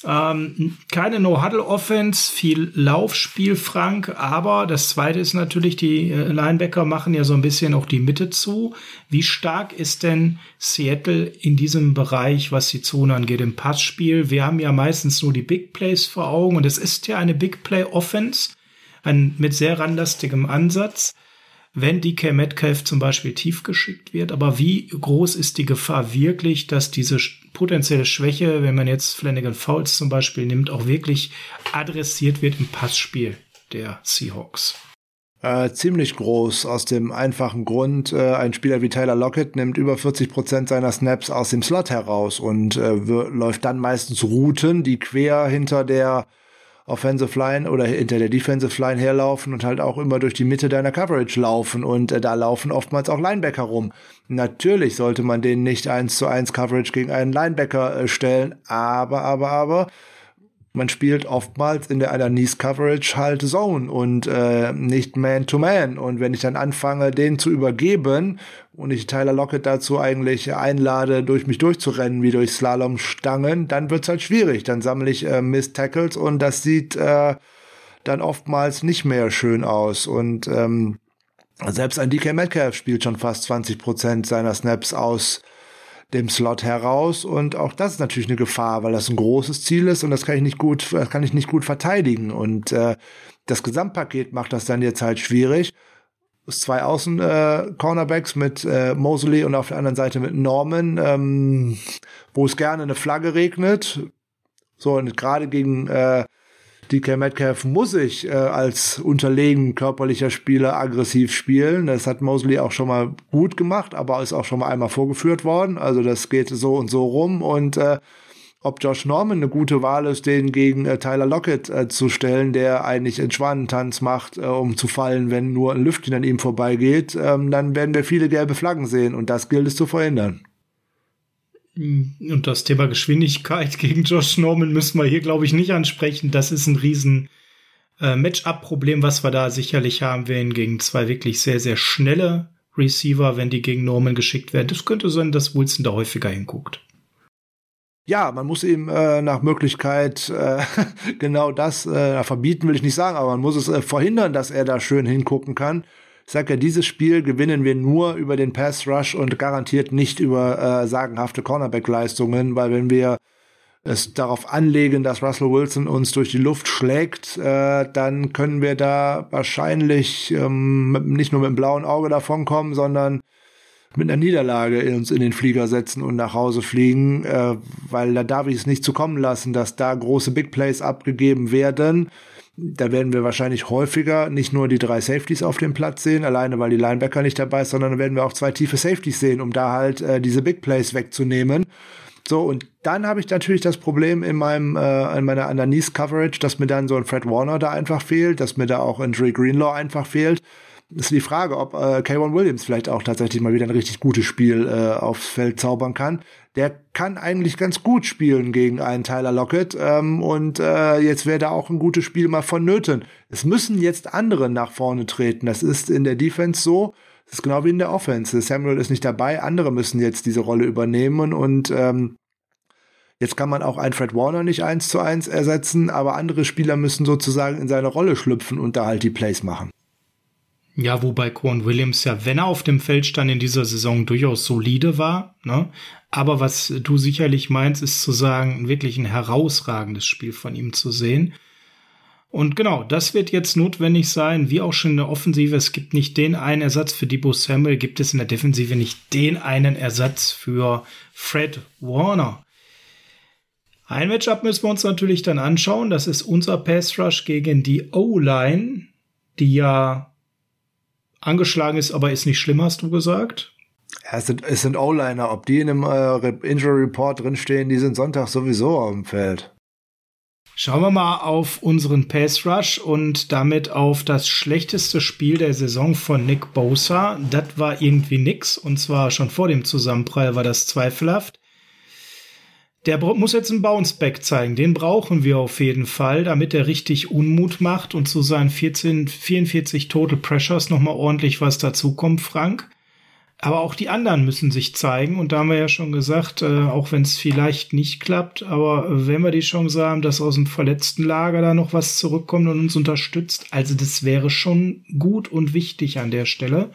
Ähm, keine No-Huddle-Offense, viel Laufspiel, Frank. Aber das Zweite ist natürlich, die äh, Linebacker machen ja so ein bisschen auch die Mitte zu. Wie stark ist denn Seattle in diesem Bereich, was die Zone angeht, im Passspiel? Wir haben ja meistens nur die Big Plays vor Augen und es ist ja eine Big Play-Offense ein, mit sehr ranlastigem Ansatz wenn DK Metcalf zum Beispiel tief geschickt wird. Aber wie groß ist die Gefahr wirklich, dass diese potenzielle Schwäche, wenn man jetzt Flanagan Fouls zum Beispiel nimmt, auch wirklich adressiert wird im Passspiel der Seahawks? Äh, ziemlich groß aus dem einfachen Grund, äh, ein Spieler wie Tyler Lockett nimmt über 40 Prozent seiner Snaps aus dem Slot heraus und äh, läuft dann meistens Routen, die quer hinter der Offensive Line oder hinter der Defensive Line herlaufen und halt auch immer durch die Mitte deiner Coverage laufen und äh, da laufen oftmals auch Linebacker rum. Natürlich sollte man den nicht eins zu eins Coverage gegen einen Linebacker äh, stellen, aber, aber, aber, man spielt oftmals in der Underneath Coverage halt Zone und äh, nicht Man to Man. Und wenn ich dann anfange, den zu übergeben und ich Tyler Lockett dazu eigentlich einlade, durch mich durchzurennen, wie durch Slalomstangen, dann wird's halt schwierig. Dann sammle ich äh, Miss Tackles und das sieht äh, dann oftmals nicht mehr schön aus. Und ähm, selbst ein DK Metcalf spielt schon fast 20 Prozent seiner Snaps aus dem Slot heraus und auch das ist natürlich eine Gefahr, weil das ein großes Ziel ist und das kann ich nicht gut, kann ich nicht gut verteidigen und äh, das Gesamtpaket macht das dann jetzt halt schwierig. Zwei Außen äh, mit äh, Mosley und auf der anderen Seite mit Norman, ähm, wo es gerne eine Flagge regnet. So, und gerade gegen äh, DK Metcalf muss ich äh, als unterlegen körperlicher Spieler aggressiv spielen. Das hat Mosley auch schon mal gut gemacht, aber ist auch schon mal einmal vorgeführt worden. Also das geht so und so rum. Und äh, ob Josh Norman eine gute Wahl ist, den gegen äh, Tyler Lockett äh, zu stellen, der eigentlich einen Schwanentanz macht, äh, um zu fallen, wenn nur ein Lüftchen an ihm vorbeigeht, ähm, dann werden wir viele gelbe Flaggen sehen und das gilt es zu verhindern. Und das Thema Geschwindigkeit gegen Josh Norman müssen wir hier, glaube ich, nicht ansprechen. Das ist ein riesen äh, Matchup-Problem, was wir da sicherlich haben werden gegen zwei wirklich sehr, sehr schnelle Receiver, wenn die gegen Norman geschickt werden. Das könnte sein, dass Wilson da häufiger hinguckt. Ja, man muss ihm äh, nach Möglichkeit äh, genau das äh, verbieten, will ich nicht sagen, aber man muss es äh, verhindern, dass er da schön hingucken kann. Ich sag ja, dieses Spiel gewinnen wir nur über den Pass Rush und garantiert nicht über äh, sagenhafte Cornerback-Leistungen, weil wenn wir es darauf anlegen, dass Russell Wilson uns durch die Luft schlägt, äh, dann können wir da wahrscheinlich ähm, nicht nur mit dem blauen Auge davonkommen, sondern mit einer Niederlage uns in den Flieger setzen und nach Hause fliegen, äh, weil da darf ich es nicht zu kommen lassen, dass da große Big Plays abgegeben werden. Da werden wir wahrscheinlich häufiger nicht nur die drei Safeties auf dem Platz sehen, alleine weil die Linebacker nicht dabei ist, sondern werden wir auch zwei tiefe Safeties sehen, um da halt äh, diese Big Plays wegzunehmen. So, und dann habe ich natürlich das Problem in meinem, äh, in meiner Underneath-Coverage, dass mir dann so ein Fred Warner da einfach fehlt, dass mir da auch ein Dre Greenlaw einfach fehlt. Ist die Frage, ob äh, K1 Williams vielleicht auch tatsächlich mal wieder ein richtig gutes Spiel äh, aufs Feld zaubern kann. Der kann eigentlich ganz gut spielen gegen einen Tyler Lockett ähm, und äh, jetzt wäre da auch ein gutes Spiel mal vonnöten. Es müssen jetzt andere nach vorne treten. Das ist in der Defense so. Das ist genau wie in der Offense. Samuel ist nicht dabei, andere müssen jetzt diese Rolle übernehmen und ähm, Jetzt kann man auch einen Fred Warner nicht eins zu eins ersetzen, aber andere Spieler müssen sozusagen in seine Rolle schlüpfen und da halt die Plays machen. Ja, wobei Quan Williams ja, wenn er auf dem Feld stand in dieser Saison, durchaus solide war. Ne? Aber was du sicherlich meinst, ist zu sagen, wirklich ein herausragendes Spiel von ihm zu sehen. Und genau, das wird jetzt notwendig sein, wie auch schon in der Offensive. Es gibt nicht den einen Ersatz für Debo Samuel, gibt es in der Defensive nicht den einen Ersatz für Fred Warner. Ein Matchup müssen wir uns natürlich dann anschauen. Das ist unser Pass Rush gegen die O-Line, die ja angeschlagen ist, aber ist nicht schlimm, hast du gesagt. Ja, es sind, es sind O-Liner. Ob die in einem äh, Injury Report drinstehen, die sind Sonntag sowieso auf dem Feld. Schauen wir mal auf unseren Pass Rush und damit auf das schlechteste Spiel der Saison von Nick Bosa. Das war irgendwie nix und zwar schon vor dem Zusammenprall war das zweifelhaft. Der muss jetzt einen Bounceback zeigen. Den brauchen wir auf jeden Fall, damit er richtig Unmut macht und zu seinen 14, 44 Total Pressures nochmal ordentlich was dazukommt, Frank. Aber auch die anderen müssen sich zeigen. Und da haben wir ja schon gesagt, äh, auch wenn es vielleicht nicht klappt, aber wenn wir die Chance haben, dass aus dem verletzten Lager da noch was zurückkommt und uns unterstützt, also das wäre schon gut und wichtig an der Stelle.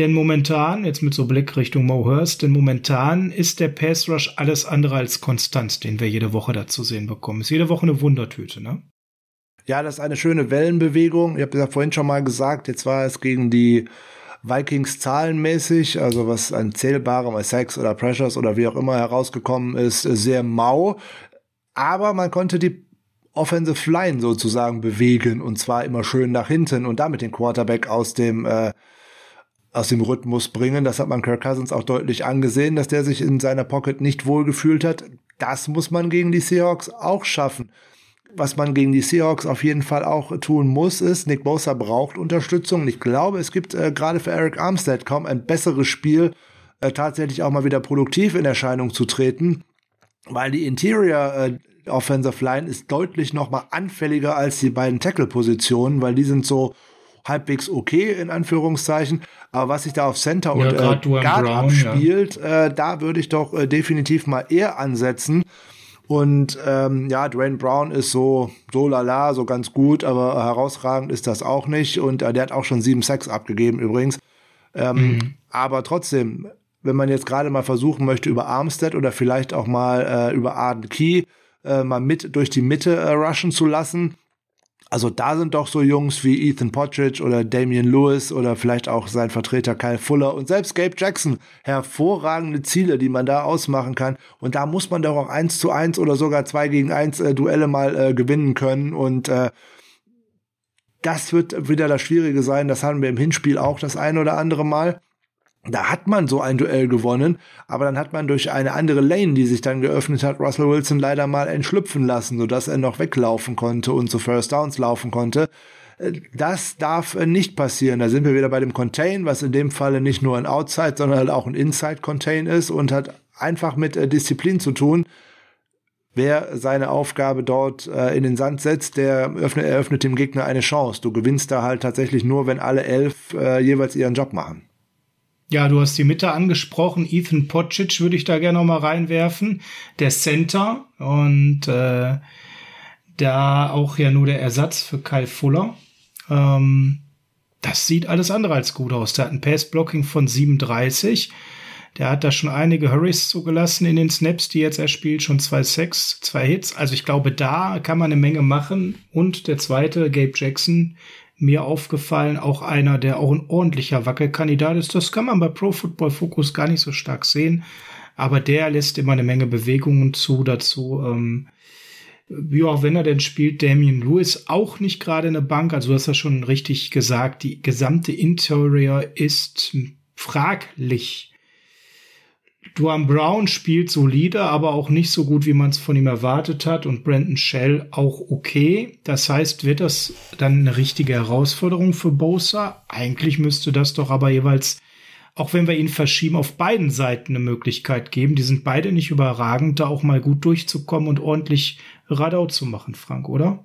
Denn momentan, jetzt mit so Blick Richtung Mo Hurst, denn momentan ist der Pass Rush alles andere als konstant, den wir jede Woche dazu sehen bekommen. Ist jede Woche eine Wundertüte, ne? Ja, das ist eine schöne Wellenbewegung. Ich habe ja vorhin schon mal gesagt, jetzt war es gegen die Vikings zahlenmäßig, also was an zählbarem Sex oder Pressures oder wie auch immer herausgekommen ist, sehr mau. Aber man konnte die Offensive Line sozusagen bewegen und zwar immer schön nach hinten und damit den Quarterback aus dem äh, aus dem Rhythmus bringen. Das hat man Kirk Cousins auch deutlich angesehen, dass der sich in seiner Pocket nicht wohlgefühlt hat. Das muss man gegen die Seahawks auch schaffen. Was man gegen die Seahawks auf jeden Fall auch tun muss, ist, Nick Bosa braucht Unterstützung. Und ich glaube, es gibt äh, gerade für Eric Armstead kaum ein besseres Spiel, äh, tatsächlich auch mal wieder produktiv in Erscheinung zu treten, weil die Interior äh, Offensive Line ist deutlich noch mal anfälliger als die beiden Tackle-Positionen, weil die sind so halbwegs okay, in Anführungszeichen. Aber was sich da auf Center Ja, und äh, grad Duane Guard Brown, abspielt, äh, da würde ich doch äh, definitiv mal eher ansetzen. Und ähm, ja, Dwayne Brown ist so, so lala, so ganz gut, aber herausragend ist das auch nicht. Und äh, der hat auch schon sieben Sacks abgegeben übrigens. Ähm, Aber trotzdem, wenn man jetzt gerade mal versuchen möchte, über Armstead oder vielleicht auch mal äh, über Arden Key äh, mal mit durch die Mitte äh, rushen zu lassen, Also da sind doch so Jungs wie Ethan Potridge oder Damian Lewis oder vielleicht auch sein Vertreter Kyle Fuller und selbst Gabe Jackson hervorragende Ziele, die man da ausmachen kann. Und da muss man doch auch eins zu eins oder sogar zwei gegen eins äh, Duelle mal äh, gewinnen können. Und äh, das wird wieder das Schwierige sein. Das haben wir im Hinspiel auch das ein oder andere Mal. Da hat man so ein Duell gewonnen, aber dann hat man durch eine andere Lane, die sich dann geöffnet hat, Russell Wilson leider mal entschlüpfen lassen, sodass er noch weglaufen konnte und zu First Downs laufen konnte. Das darf nicht passieren. Da sind wir wieder bei dem Contain, was in dem Falle nicht nur ein Outside, sondern halt auch ein Inside Contain ist und hat einfach mit äh, Disziplin zu tun. Wer seine Aufgabe dort äh, in den Sand setzt, der öffnet, eröffnet dem Gegner eine Chance. Du gewinnst da halt tatsächlich nur, wenn alle elf äh, jeweils ihren Job machen. Ja, du hast die Mitte angesprochen. Ethan Potcic würde ich da gerne noch mal reinwerfen. Der Center und äh, da auch ja nur der Ersatz für Kyle Fuller. Ähm, das sieht alles andere als gut aus. Der hat ein Pass-Blocking von 37. Der hat da schon einige Hurries zugelassen in den Snaps, die jetzt er spielt, schon zwei Sacks, zwei Hits. Also ich glaube, da kann man eine Menge machen. Und der zweite, Gabe Jackson, mir aufgefallen, auch einer, der auch ein ordentlicher Wackelkandidat ist. Das kann man bei Pro Football Focus gar nicht so stark sehen, aber der lässt immer eine Menge Bewegungen zu dazu. Ähm, auch wenn er denn spielt, Damian Lewis auch nicht gerade eine Bank. Also du hast ja schon richtig gesagt, die gesamte Interior ist fraglich. Duan Brown spielt solide, aber auch nicht so gut, wie man es von ihm erwartet hat. Und Brandon Shell auch okay. Das heißt, wird das dann eine richtige Herausforderung für Bosa? Eigentlich müsste das doch aber jeweils, auch wenn wir ihn verschieben, auf beiden Seiten eine Möglichkeit geben. Die sind beide nicht überragend, da auch mal gut durchzukommen und ordentlich Radau zu machen, Frank, oder?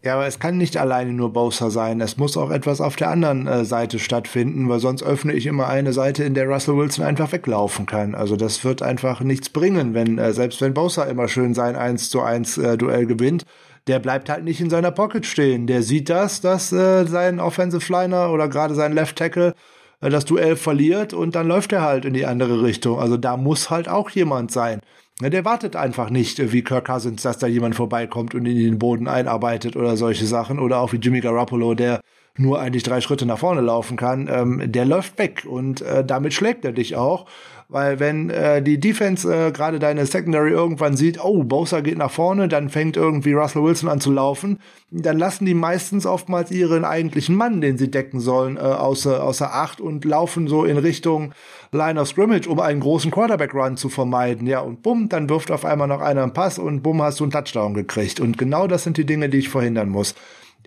Ja, aber es kann nicht alleine nur Bowser sein. Es muss auch etwas auf der anderen äh, Seite stattfinden, weil sonst öffne ich immer eine Seite, in der Russell Wilson einfach weglaufen kann. Also das wird einfach nichts bringen, wenn äh, selbst wenn Bowser immer schön sein 1 zu 1 äh, Duell gewinnt, der bleibt halt nicht in seiner Pocket stehen. Der sieht das, dass äh, sein Offensive Liner oder gerade sein Left Tackle äh, das Duell verliert und dann läuft er halt in die andere Richtung. Also da muss halt auch jemand sein. Der wartet einfach nicht, äh, wie Kirk Cousins, dass da jemand vorbeikommt und ihn in den Boden einarbeitet oder solche Sachen. Oder auch wie Jimmy Garoppolo, der nur eigentlich drei Schritte nach vorne laufen kann. Ähm, der läuft weg und äh, damit schlägt er dich auch. Weil wenn äh, die Defense äh, gerade deine Secondary irgendwann sieht, oh, Bosa geht nach vorne, dann fängt irgendwie Russell Wilson an zu laufen, dann lassen die meistens oftmals ihren eigentlichen Mann, den sie decken sollen, äh, außer, außer Acht und laufen so in Richtung Line of Scrimmage, um einen großen Quarterback-Run zu vermeiden. Ja, und bumm, dann wirft auf einmal noch einer einen Pass und bumm, hast du einen Touchdown gekriegt. Und genau das sind die Dinge, die ich verhindern muss.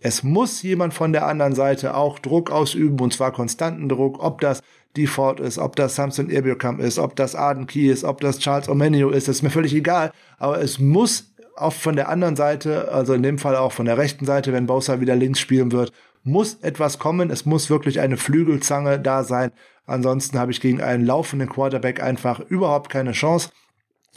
Es muss jemand von der anderen Seite auch Druck ausüben, und zwar konstanten Druck, ob das Default ist, ob das Samson Erbiokamp ist, ob das Arden Key ist, ob das Charles Omenio ist, ist mir völlig egal. Aber es muss auch von der anderen Seite, also in dem Fall auch von der rechten Seite, wenn Bosa wieder links spielen wird, muss etwas kommen. Es muss wirklich eine Flügelzange da sein. Ansonsten habe ich gegen einen laufenden Quarterback einfach überhaupt keine Chance.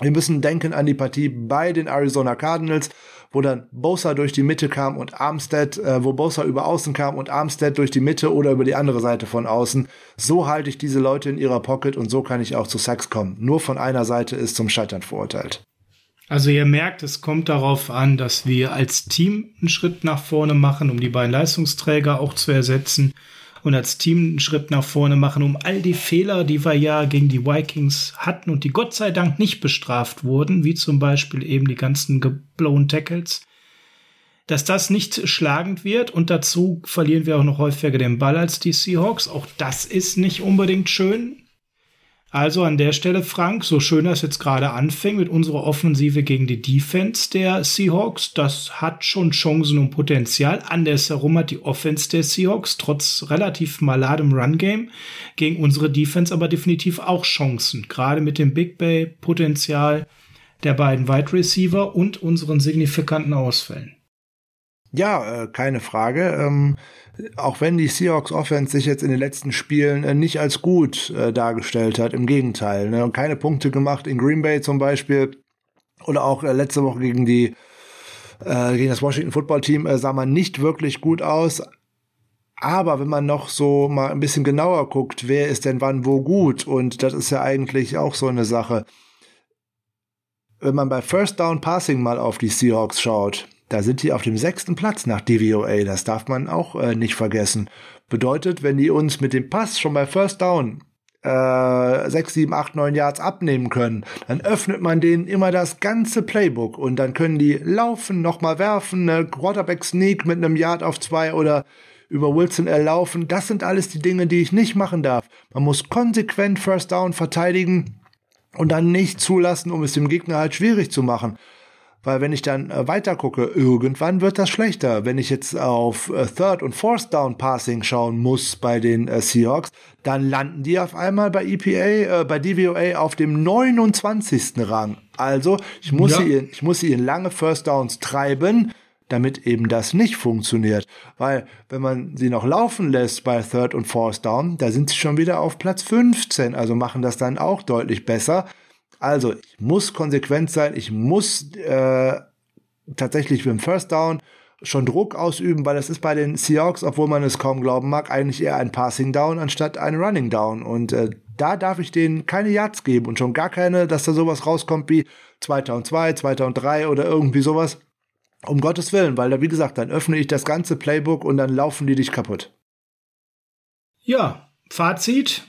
Wir müssen denken an die Partie bei den Arizona Cardinals, wo dann Bosa durch die Mitte kam und Armstead, äh, wo Bosa über außen kam und Armstead durch die Mitte oder über die andere Seite von außen. So halte ich diese Leute in ihrer Pocket und so kann ich auch zu Sacks kommen. Nur von einer Seite ist zum Scheitern verurteilt. Also ihr merkt, es kommt darauf an, dass wir als Team einen Schritt nach vorne machen, um die beiden Leistungsträger auch zu ersetzen und als Team einen Schritt nach vorne machen, um all die Fehler, die wir ja gegen die Vikings hatten und die Gott sei Dank nicht bestraft wurden, wie zum Beispiel eben die ganzen geblown Tackles, dass das nicht schlagend wird und dazu verlieren wir auch noch häufiger den Ball als die Seahawks. Auch das ist nicht unbedingt schön. Also an der Stelle, Frank, so schön das jetzt gerade anfängt mit unserer Offensive gegen die Defense der Seahawks, das hat schon Chancen und Potenzial. Andersherum hat die Offense der Seahawks trotz relativ maladem Run-Game gegen unsere Defense aber definitiv auch Chancen. Gerade mit dem Big Bay-Potenzial der beiden Wide Receiver und unseren signifikanten Ausfällen. Ja, äh, keine Frage. Auch wenn die Seahawks Offense sich jetzt in den letzten Spielen äh, nicht als gut äh, dargestellt hat, im Gegenteil. Ne? Keine Punkte gemacht in Green Bay zum Beispiel oder auch äh, letzte Woche gegen die äh, gegen das Washington Football Team äh, sah man nicht wirklich gut aus. Aber wenn man noch so mal ein bisschen genauer guckt, wer ist denn wann wo gut und das ist ja eigentlich auch so eine Sache. Wenn man bei First Down Passing mal auf die Seahawks schaut, Da sind die auf dem sechsten Platz nach DVOA. Das darf man auch äh, nicht vergessen. Bedeutet, wenn die uns mit dem Pass schon bei First Down äh, 6, 7, 8, 9 Yards abnehmen können, dann öffnet man denen immer das ganze Playbook und dann können die laufen, nochmal werfen, eine Quarterback-Sneak mit einem Yard auf zwei oder über Wilson erlaufen. Das sind alles die Dinge, die ich nicht machen darf. Man muss konsequent First Down verteidigen und dann nicht zulassen, um es dem Gegner halt schwierig zu machen. Weil wenn ich dann äh, weiter gucke, irgendwann wird das schlechter. Wenn ich jetzt auf äh, Third und Fourth Down Passing schauen muss bei den äh, Seahawks, dann landen die auf einmal bei EPA, äh, bei DVOA auf dem 29. Rang. Also ich muss, Ja. sie, ich muss sie in lange First Downs treiben, damit eben das nicht funktioniert. Weil wenn man sie noch laufen lässt bei Third und Fourth Down, da sind sie schon wieder auf Platz 15, also machen das dann auch deutlich besser. Also ich muss konsequent sein, ich muss äh, tatsächlich beim First Down schon Druck ausüben, weil das ist bei den Seahawks, obwohl man es kaum glauben mag, eigentlich eher ein Passing Down anstatt ein Running Down. Und äh, da darf ich denen keine Yards geben und schon gar keine, dass da sowas rauskommt wie 2002, 2003 oder irgendwie sowas. Um Gottes Willen, weil da, wie gesagt, dann öffne ich das ganze Playbook und dann laufen die dich kaputt. Ja, Fazit.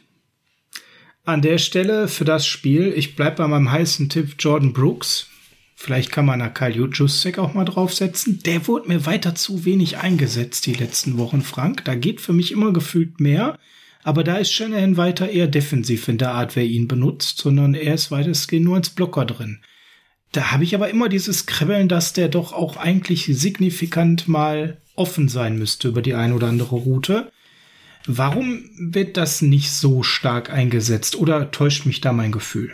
An der Stelle für das Spiel, ich bleib bei meinem heißen Tipp Jordan Brooks. Vielleicht kann man da Kyle Juszczyk auch mal draufsetzen. Der wurde mir weiter zu wenig eingesetzt die letzten Wochen, Frank. Da geht für mich immer gefühlt mehr. Aber da ist Shanahan weiter eher defensiv in der Art, wer ihn benutzt, sondern er ist weitestgehend nur als Blocker drin. Da habe ich aber immer dieses Kribbeln, dass der doch auch eigentlich signifikant mal offen sein müsste über die ein oder andere Route. Warum wird das nicht so stark eingesetzt oder täuscht mich da mein Gefühl?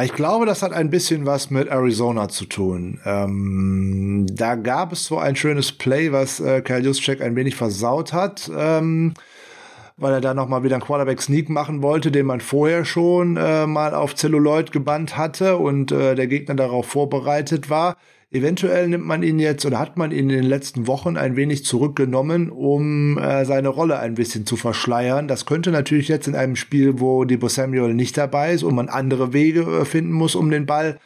Ich glaube, das hat ein bisschen was mit Arizona zu tun. Ähm, da gab es so ein schönes Play, was äh, Kyle Juszczyk ein wenig versaut hat, ähm, weil er da noch mal wieder einen Quarterback-Sneak machen wollte, den man vorher schon äh, mal auf Celluloid gebannt hatte und äh, der Gegner darauf vorbereitet war. Eventuell nimmt man ihn jetzt oder hat man ihn in den letzten Wochen ein wenig zurückgenommen, um äh, seine Rolle ein bisschen zu verschleiern. Das könnte natürlich jetzt in einem Spiel, wo Debo Samuel nicht dabei ist und man andere Wege äh, finden muss, um den Ball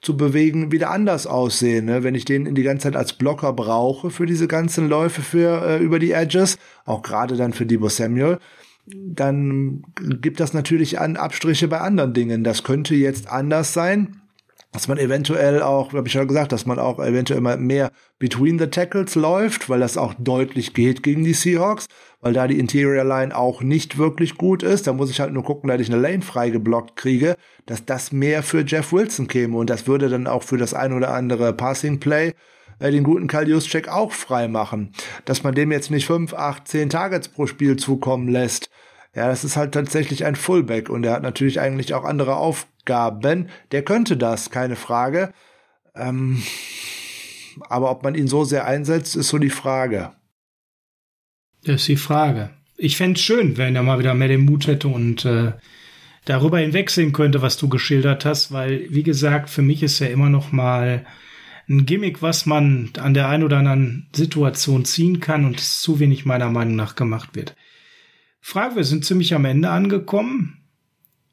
zu bewegen, wieder anders aussehen. Ne? Wenn ich den in die ganze Zeit als Blocker brauche für diese ganzen Läufe für äh, über die Edges, auch gerade dann für Debo Samuel, dann gibt das natürlich an Abstriche bei anderen Dingen. Das könnte jetzt anders sein dass man eventuell auch, habe ich ja gesagt, dass man auch eventuell mal mehr between the tackles läuft, weil das auch deutlich geht gegen die Seahawks, weil da die Interior Line auch nicht wirklich gut ist. Da muss ich halt nur gucken, dass ich eine Lane frei geblockt kriege, dass das mehr für Jeff Wilson käme und das würde dann auch für das ein oder andere Passing Play äh, den guten Juszczyk auch frei machen. Dass man dem jetzt nicht fünf, acht, zehn Targets pro Spiel zukommen lässt, ja, das ist halt tatsächlich ein Fullback und er hat natürlich eigentlich auch andere Aufgaben. Der könnte das, keine Frage. Ähm, aber ob man ihn so sehr einsetzt, ist so die Frage. Das ist die Frage. Ich fände es schön, wenn er mal wieder mehr den Mut hätte und äh, darüber hinwegsehen könnte, was du geschildert hast, weil, wie gesagt, für mich ist ja immer noch mal ein Gimmick, was man an der einen oder anderen Situation ziehen kann und es zu wenig meiner Meinung nach gemacht wird. Frage, wir sind ziemlich am Ende angekommen.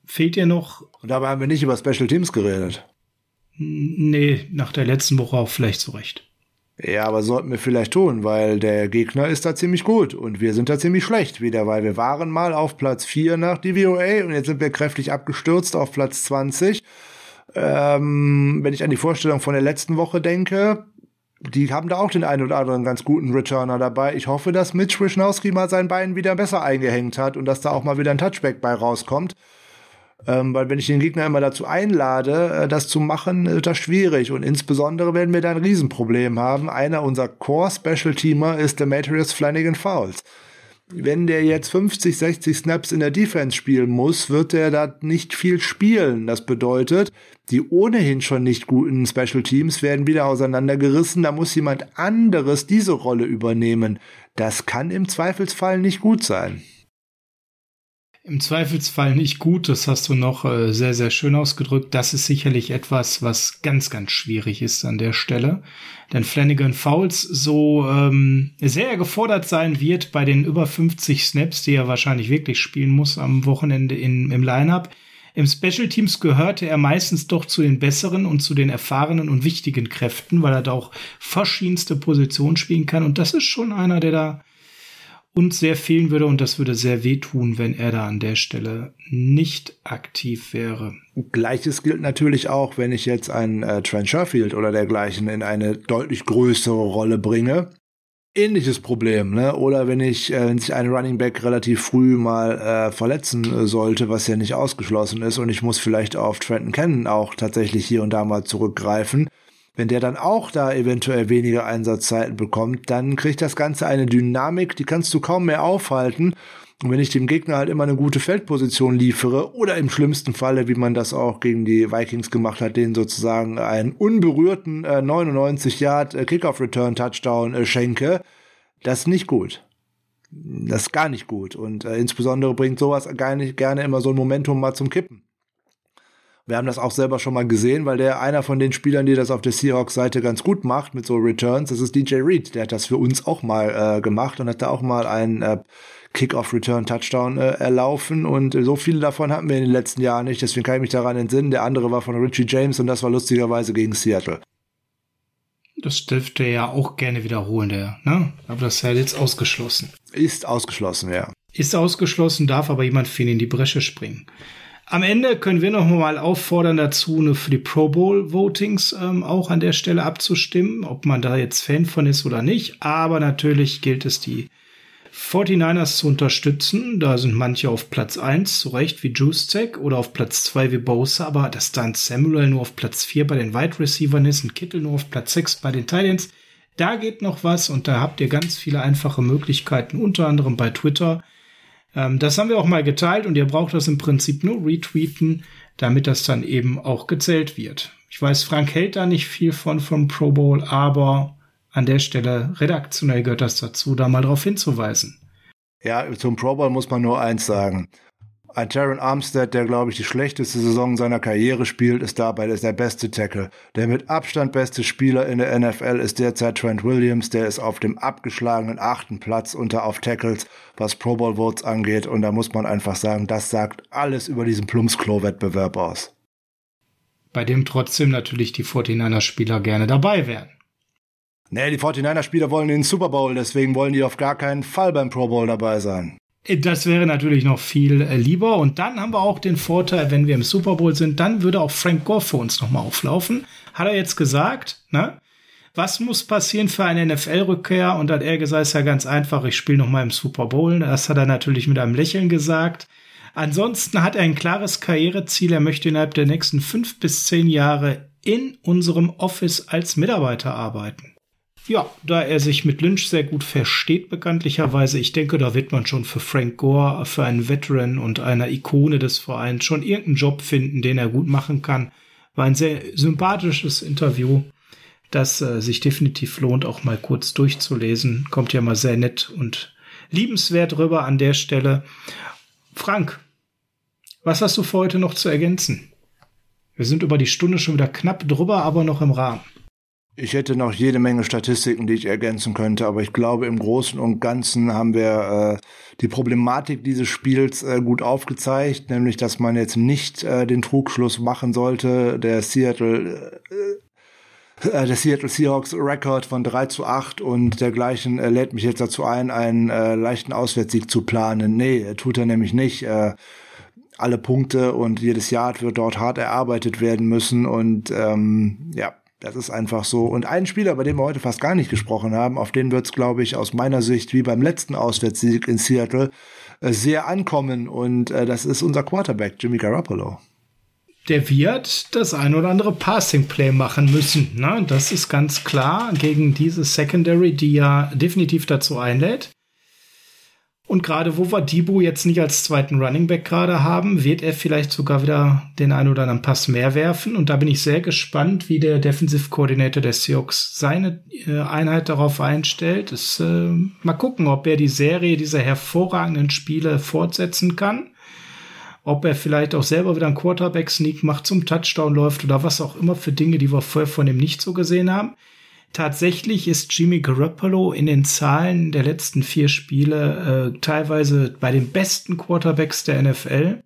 Fehlt dir noch? Und dabei haben wir nicht über Special Teams geredet. Nee, nach der letzten Woche auch vielleicht zurecht. Ja, aber sollten wir vielleicht tun, weil der Gegner ist da ziemlich gut und wir sind da ziemlich schlecht wieder, weil wir waren mal auf Platz 4 nach DVOA und jetzt sind wir kräftig abgestürzt auf Platz 20. Ähm, wenn ich an die Vorstellung von der letzten Woche denke, die haben da auch den einen oder anderen ganz guten Returner dabei. Ich hoffe, dass Mitch Wischnowski mal sein Bein wieder besser eingehängt hat und dass da auch mal wieder ein Touchback bei rauskommt. Ähm, weil wenn ich den Gegner immer dazu einlade, äh, das zu machen, ist das schwierig. Und insbesondere werden wir da ein Riesenproblem haben. Einer unserer Core-Special-Teamer ist Demetrius Flanagan Fowles. Wenn der jetzt 50, 60 Snaps in der Defense spielen muss, wird er da nicht viel spielen. Das bedeutet, die ohnehin schon nicht guten Special Teams werden wieder auseinandergerissen. Da muss jemand anderes diese Rolle übernehmen. Das kann im Zweifelsfall nicht gut sein. Im Zweifelsfall nicht gut, das hast du noch äh, sehr, sehr schön ausgedrückt. Das ist sicherlich etwas, was ganz, ganz schwierig ist an der Stelle. Denn Flanagan Fouls so ähm, sehr gefordert sein wird bei den über 50 Snaps, die er wahrscheinlich wirklich spielen muss am Wochenende in, im Lineup, Im Special Teams gehörte er meistens doch zu den besseren und zu den erfahrenen und wichtigen Kräften, weil er da auch verschiedenste Positionen spielen kann. Und das ist schon einer, der da uns sehr fehlen würde und das würde sehr wehtun, wenn er da an der Stelle nicht aktiv wäre. Gleiches gilt natürlich auch, wenn ich jetzt einen äh, Trent Sherfield oder dergleichen in eine deutlich größere Rolle bringe. Ähnliches Problem, ne? Oder wenn ich, äh, wenn sich ein Running Back relativ früh mal äh, verletzen sollte, was ja nicht ausgeschlossen ist, und ich muss vielleicht auf Trenton Cannon auch tatsächlich hier und da mal zurückgreifen, wenn der dann auch da eventuell weniger Einsatzzeiten bekommt, dann kriegt das Ganze eine Dynamik, die kannst du kaum mehr aufhalten. Und wenn ich dem Gegner halt immer eine gute Feldposition liefere oder im schlimmsten Falle, wie man das auch gegen die Vikings gemacht hat, denen sozusagen einen unberührten äh, 99 Yard äh, Kickoff Return Touchdown äh, schenke, das ist nicht gut. Das ist gar nicht gut. Und äh, insbesondere bringt sowas gar nicht gerne immer so ein Momentum mal zum Kippen. Wir haben das auch selber schon mal gesehen, weil der einer von den Spielern, die das auf der Seahawks-Seite ganz gut macht mit so Returns, das ist DJ Reed. Der hat das für uns auch mal äh, gemacht und hat da auch mal einen äh, Kick-Off-Return-Touchdown äh, erlaufen. Und so viele davon hatten wir in den letzten Jahren nicht. Deswegen kann ich mich daran entsinnen. Der andere war von Richie James und das war lustigerweise gegen Seattle. Das dürfte er ja auch gerne wiederholen, der, ne? Aber das ist ja jetzt ausgeschlossen. Ist ausgeschlossen, ja. Ist ausgeschlossen, darf aber jemand für ihn in die Bresche springen. Am Ende können wir noch mal auffordern dazu, eine für die Pro Bowl Votings ähm, auch an der Stelle abzustimmen, ob man da jetzt Fan von ist oder nicht. Aber natürlich gilt es, die 49ers zu unterstützen. Da sind manche auf Platz 1, zu Recht, wie Juszek, oder auf Platz 2 wie Bosa, aber dass dann Samuel nur auf Platz 4 bei den Wide Receivers ist und Kittel nur auf Platz 6 bei den Titans, da geht noch was und da habt ihr ganz viele einfache Möglichkeiten, unter anderem bei Twitter. Ähm, das haben wir auch mal geteilt und ihr braucht das im Prinzip nur retweeten, damit das dann eben auch gezählt wird. Ich weiß, Frank hält da nicht viel von vom Pro Bowl, aber an der Stelle redaktionell gehört das dazu, da mal darauf hinzuweisen. Ja, zum Pro Bowl muss man nur eins sagen. Ein Taron Armstead, der, glaube ich, die schlechteste Saison seiner Karriere spielt, ist dabei ist der beste Tackle. Der mit Abstand beste Spieler in der NFL ist derzeit Trent Williams. Der ist auf dem abgeschlagenen achten Platz unter auf Tackles, was Pro Bowl Votes angeht. Und da muss man einfach sagen, das sagt alles über diesen Plumpsklo-Wettbewerb aus. Bei dem trotzdem natürlich die 49er-Spieler gerne dabei wären. Nee, die 49er-Spieler wollen den Super Bowl, deswegen wollen die auf gar keinen Fall beim Pro Bowl dabei sein. Das wäre natürlich noch viel äh, lieber. Und dann haben wir auch den Vorteil, wenn wir im Super Bowl sind, dann würde auch Frank Gore für uns nochmal auflaufen. Hat er jetzt gesagt, ne? Was muss passieren für eine NFL-Rückkehr? Und hat er gesagt, ist ja ganz einfach, ich spiele nochmal im Super Bowl. Das hat er natürlich mit einem Lächeln gesagt. Ansonsten hat er ein klares Karriereziel. Er möchte innerhalb der nächsten fünf bis zehn Jahre in unserem Office als Mitarbeiter arbeiten. Ja, da er sich mit Lynch sehr gut versteht, bekanntlicherweise, ich denke, da wird man schon für Frank Gore, für einen Veteran und einer Ikone des Vereins schon irgendeinen Job finden, den er gut machen kann. War ein sehr sympathisches Interview, das äh, sich definitiv lohnt, auch mal kurz durchzulesen. Kommt ja mal sehr nett und liebenswert rüber an der Stelle. Frank, was hast du für heute noch zu ergänzen? Wir sind über die Stunde schon wieder knapp drüber, aber noch im Rahmen. Ich hätte noch jede Menge Statistiken, die ich ergänzen könnte, aber ich glaube, im Großen und Ganzen haben wir äh, die Problematik dieses Spiels äh, gut aufgezeigt, nämlich, dass man jetzt nicht äh, den Trugschluss machen sollte, der Seattle äh, äh der Seattle Seahawks Rekord von 3 zu 8 und dergleichen äh, lädt mich jetzt dazu ein, einen äh, leichten Auswärtssieg zu planen. Nee, tut er nämlich nicht. Äh, alle Punkte und jedes Jahr wird dort hart erarbeitet werden müssen und ähm, ja, das ist einfach so. Und ein Spieler, bei dem wir heute fast gar nicht gesprochen haben, auf den wird es, glaube ich, aus meiner Sicht wie beim letzten Auswärtssieg in Seattle äh, sehr ankommen. Und äh, das ist unser Quarterback, Jimmy Garoppolo. Der wird das ein oder andere Passing Play machen müssen. Ne? Das ist ganz klar gegen diese Secondary, die ja definitiv dazu einlädt. Und gerade wo wir Debo jetzt nicht als zweiten Running Back gerade haben, wird er vielleicht sogar wieder den einen oder anderen Pass mehr werfen. Und da bin ich sehr gespannt, wie der Defensive Coordinator der Seahawks seine äh, Einheit darauf einstellt. Das, äh, mal gucken, ob er die Serie dieser hervorragenden Spiele fortsetzen kann. Ob er vielleicht auch selber wieder einen Quarterback-Sneak macht, zum Touchdown läuft oder was auch immer für Dinge, die wir vorher von ihm nicht so gesehen haben. Tatsächlich ist Jimmy Garoppolo in den Zahlen der letzten vier Spiele äh, teilweise bei den besten Quarterbacks der NFL.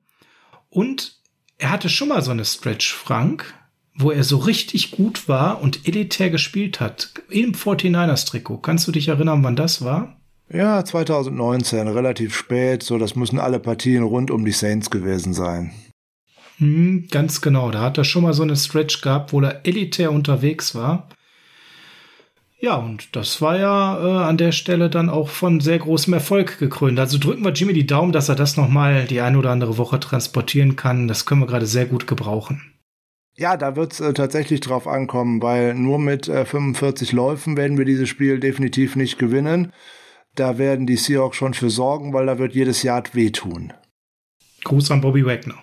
Und er hatte schon mal so eine Stretch, Frank, wo er so richtig gut war und elitär gespielt hat. Im 49ers-Trikot. Kannst du dich erinnern, wann das war? Ja, 2019, relativ spät. So, das müssen alle Partien rund um die Saints gewesen sein. Hm, ganz genau. Da hat er schon mal so eine Stretch gehabt, wo er elitär unterwegs war. Ja, und das war ja äh, an der Stelle dann auch von sehr großem Erfolg gekrönt. Also drücken wir Jimmy die Daumen, dass er das nochmal die eine oder andere Woche transportieren kann. Das können wir gerade sehr gut gebrauchen. Ja, da wird's äh, tatsächlich drauf ankommen, weil nur mit äh, 45 Läufen werden wir dieses Spiel definitiv nicht gewinnen. Da werden die Seahawks schon für sorgen, weil da wird jedes Jahr wehtun. Gruß an Bobby Wagner.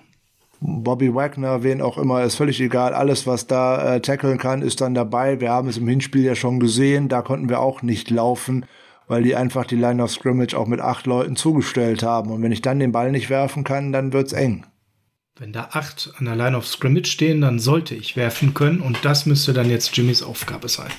Bobby Wagner, wen auch immer, ist völlig egal. Alles, was da äh, tackeln kann, ist dann dabei. Wir haben es im Hinspiel ja schon gesehen. Da konnten wir auch nicht laufen, weil die einfach die Line of Scrimmage auch mit acht Leuten zugestellt haben. Und wenn ich dann den Ball nicht werfen kann, dann wird's eng. Wenn da acht an der Line of Scrimmage stehen, dann sollte ich werfen können. Und das müsste dann jetzt Jimmys Aufgabe sein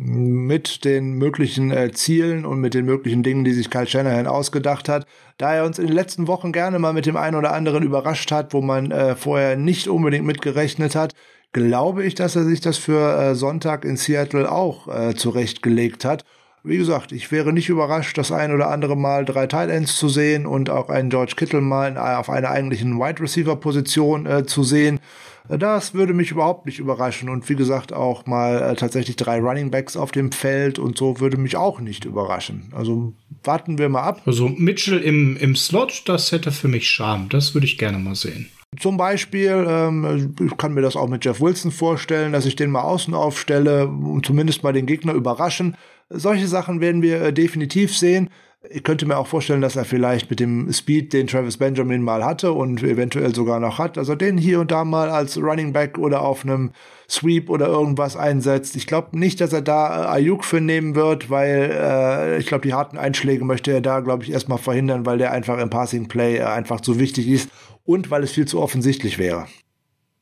mit den möglichen äh, Zielen und mit den möglichen Dingen, die sich Kyle Shanahan ausgedacht hat. Da er uns in den letzten Wochen gerne mal mit dem einen oder anderen überrascht hat, wo man äh, vorher nicht unbedingt mitgerechnet hat, glaube ich, dass er sich das für äh, Sonntag in Seattle auch äh, zurechtgelegt hat. Wie gesagt, ich wäre nicht überrascht, das ein oder andere Mal drei Tight Ends zu sehen und auch einen George Kittle mal auf einer eigentlichen Wide Receiver Position äh, zu sehen. Das würde mich überhaupt nicht überraschen. Und wie gesagt, auch mal äh, tatsächlich drei Running Backs auf dem Feld und so würde mich auch nicht überraschen. Also warten wir mal ab. Also Mitchell im, im Slot, das hätte für mich Charme. Das würde ich gerne mal sehen. Zum Beispiel, ähm, ich kann mir das auch mit Jeff Wilson vorstellen, dass ich den mal außen aufstelle und zumindest mal den Gegner überraschen. Solche Sachen werden wir äh, definitiv sehen. Ich könnte mir auch vorstellen, dass er vielleicht mit dem Speed, den Travis Benjamin mal hatte und eventuell sogar noch hat, also den hier und da mal als Running Back oder auf einem Sweep oder irgendwas einsetzt. Ich glaube nicht, dass er da äh, Ayuk für nehmen wird, weil äh, ich glaube, die harten Einschläge möchte er da, glaube ich, erstmal verhindern, weil der einfach im Passing Play äh, einfach zu wichtig ist und weil es viel zu offensichtlich wäre.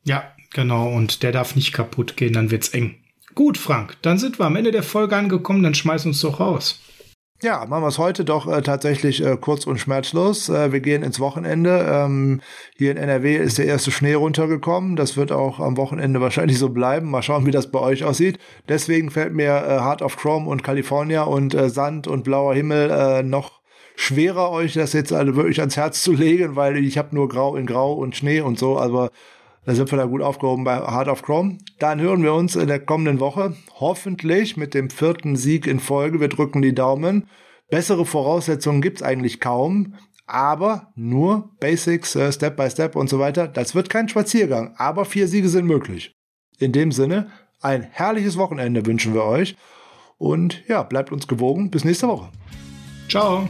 Ja, genau. Und der darf nicht kaputt gehen, dann wird's eng. Gut, Frank, dann sind wir am Ende der Folge angekommen, dann schmeiß uns doch raus. Ja, machen wir es heute doch äh, tatsächlich äh, kurz und schmerzlos. Äh, wir gehen ins Wochenende. Ähm, hier in NRW ist der erste Schnee runtergekommen. Das wird auch am Wochenende wahrscheinlich so bleiben. Mal schauen, wie das bei euch aussieht. Deswegen fällt mir äh, Heart of Chrome und California und äh, Sand und blauer Himmel äh, noch schwerer, euch das jetzt alle wirklich ans Herz zu legen, weil ich habe nur Grau in Grau und Schnee und so. Aber da sind wir da gut aufgehoben bei Heart of Chrome. Dann hören wir uns in der kommenden Woche hoffentlich mit dem vierten Sieg in Folge. Wir drücken die Daumen. Bessere Voraussetzungen gibt's eigentlich kaum, aber nur Basics, äh, Step by Step und so weiter. Das wird kein Spaziergang, aber vier Siege sind möglich. In dem Sinne, ein herrliches Wochenende wünschen wir euch und ja, bleibt uns gewogen. Bis nächste Woche. Ciao.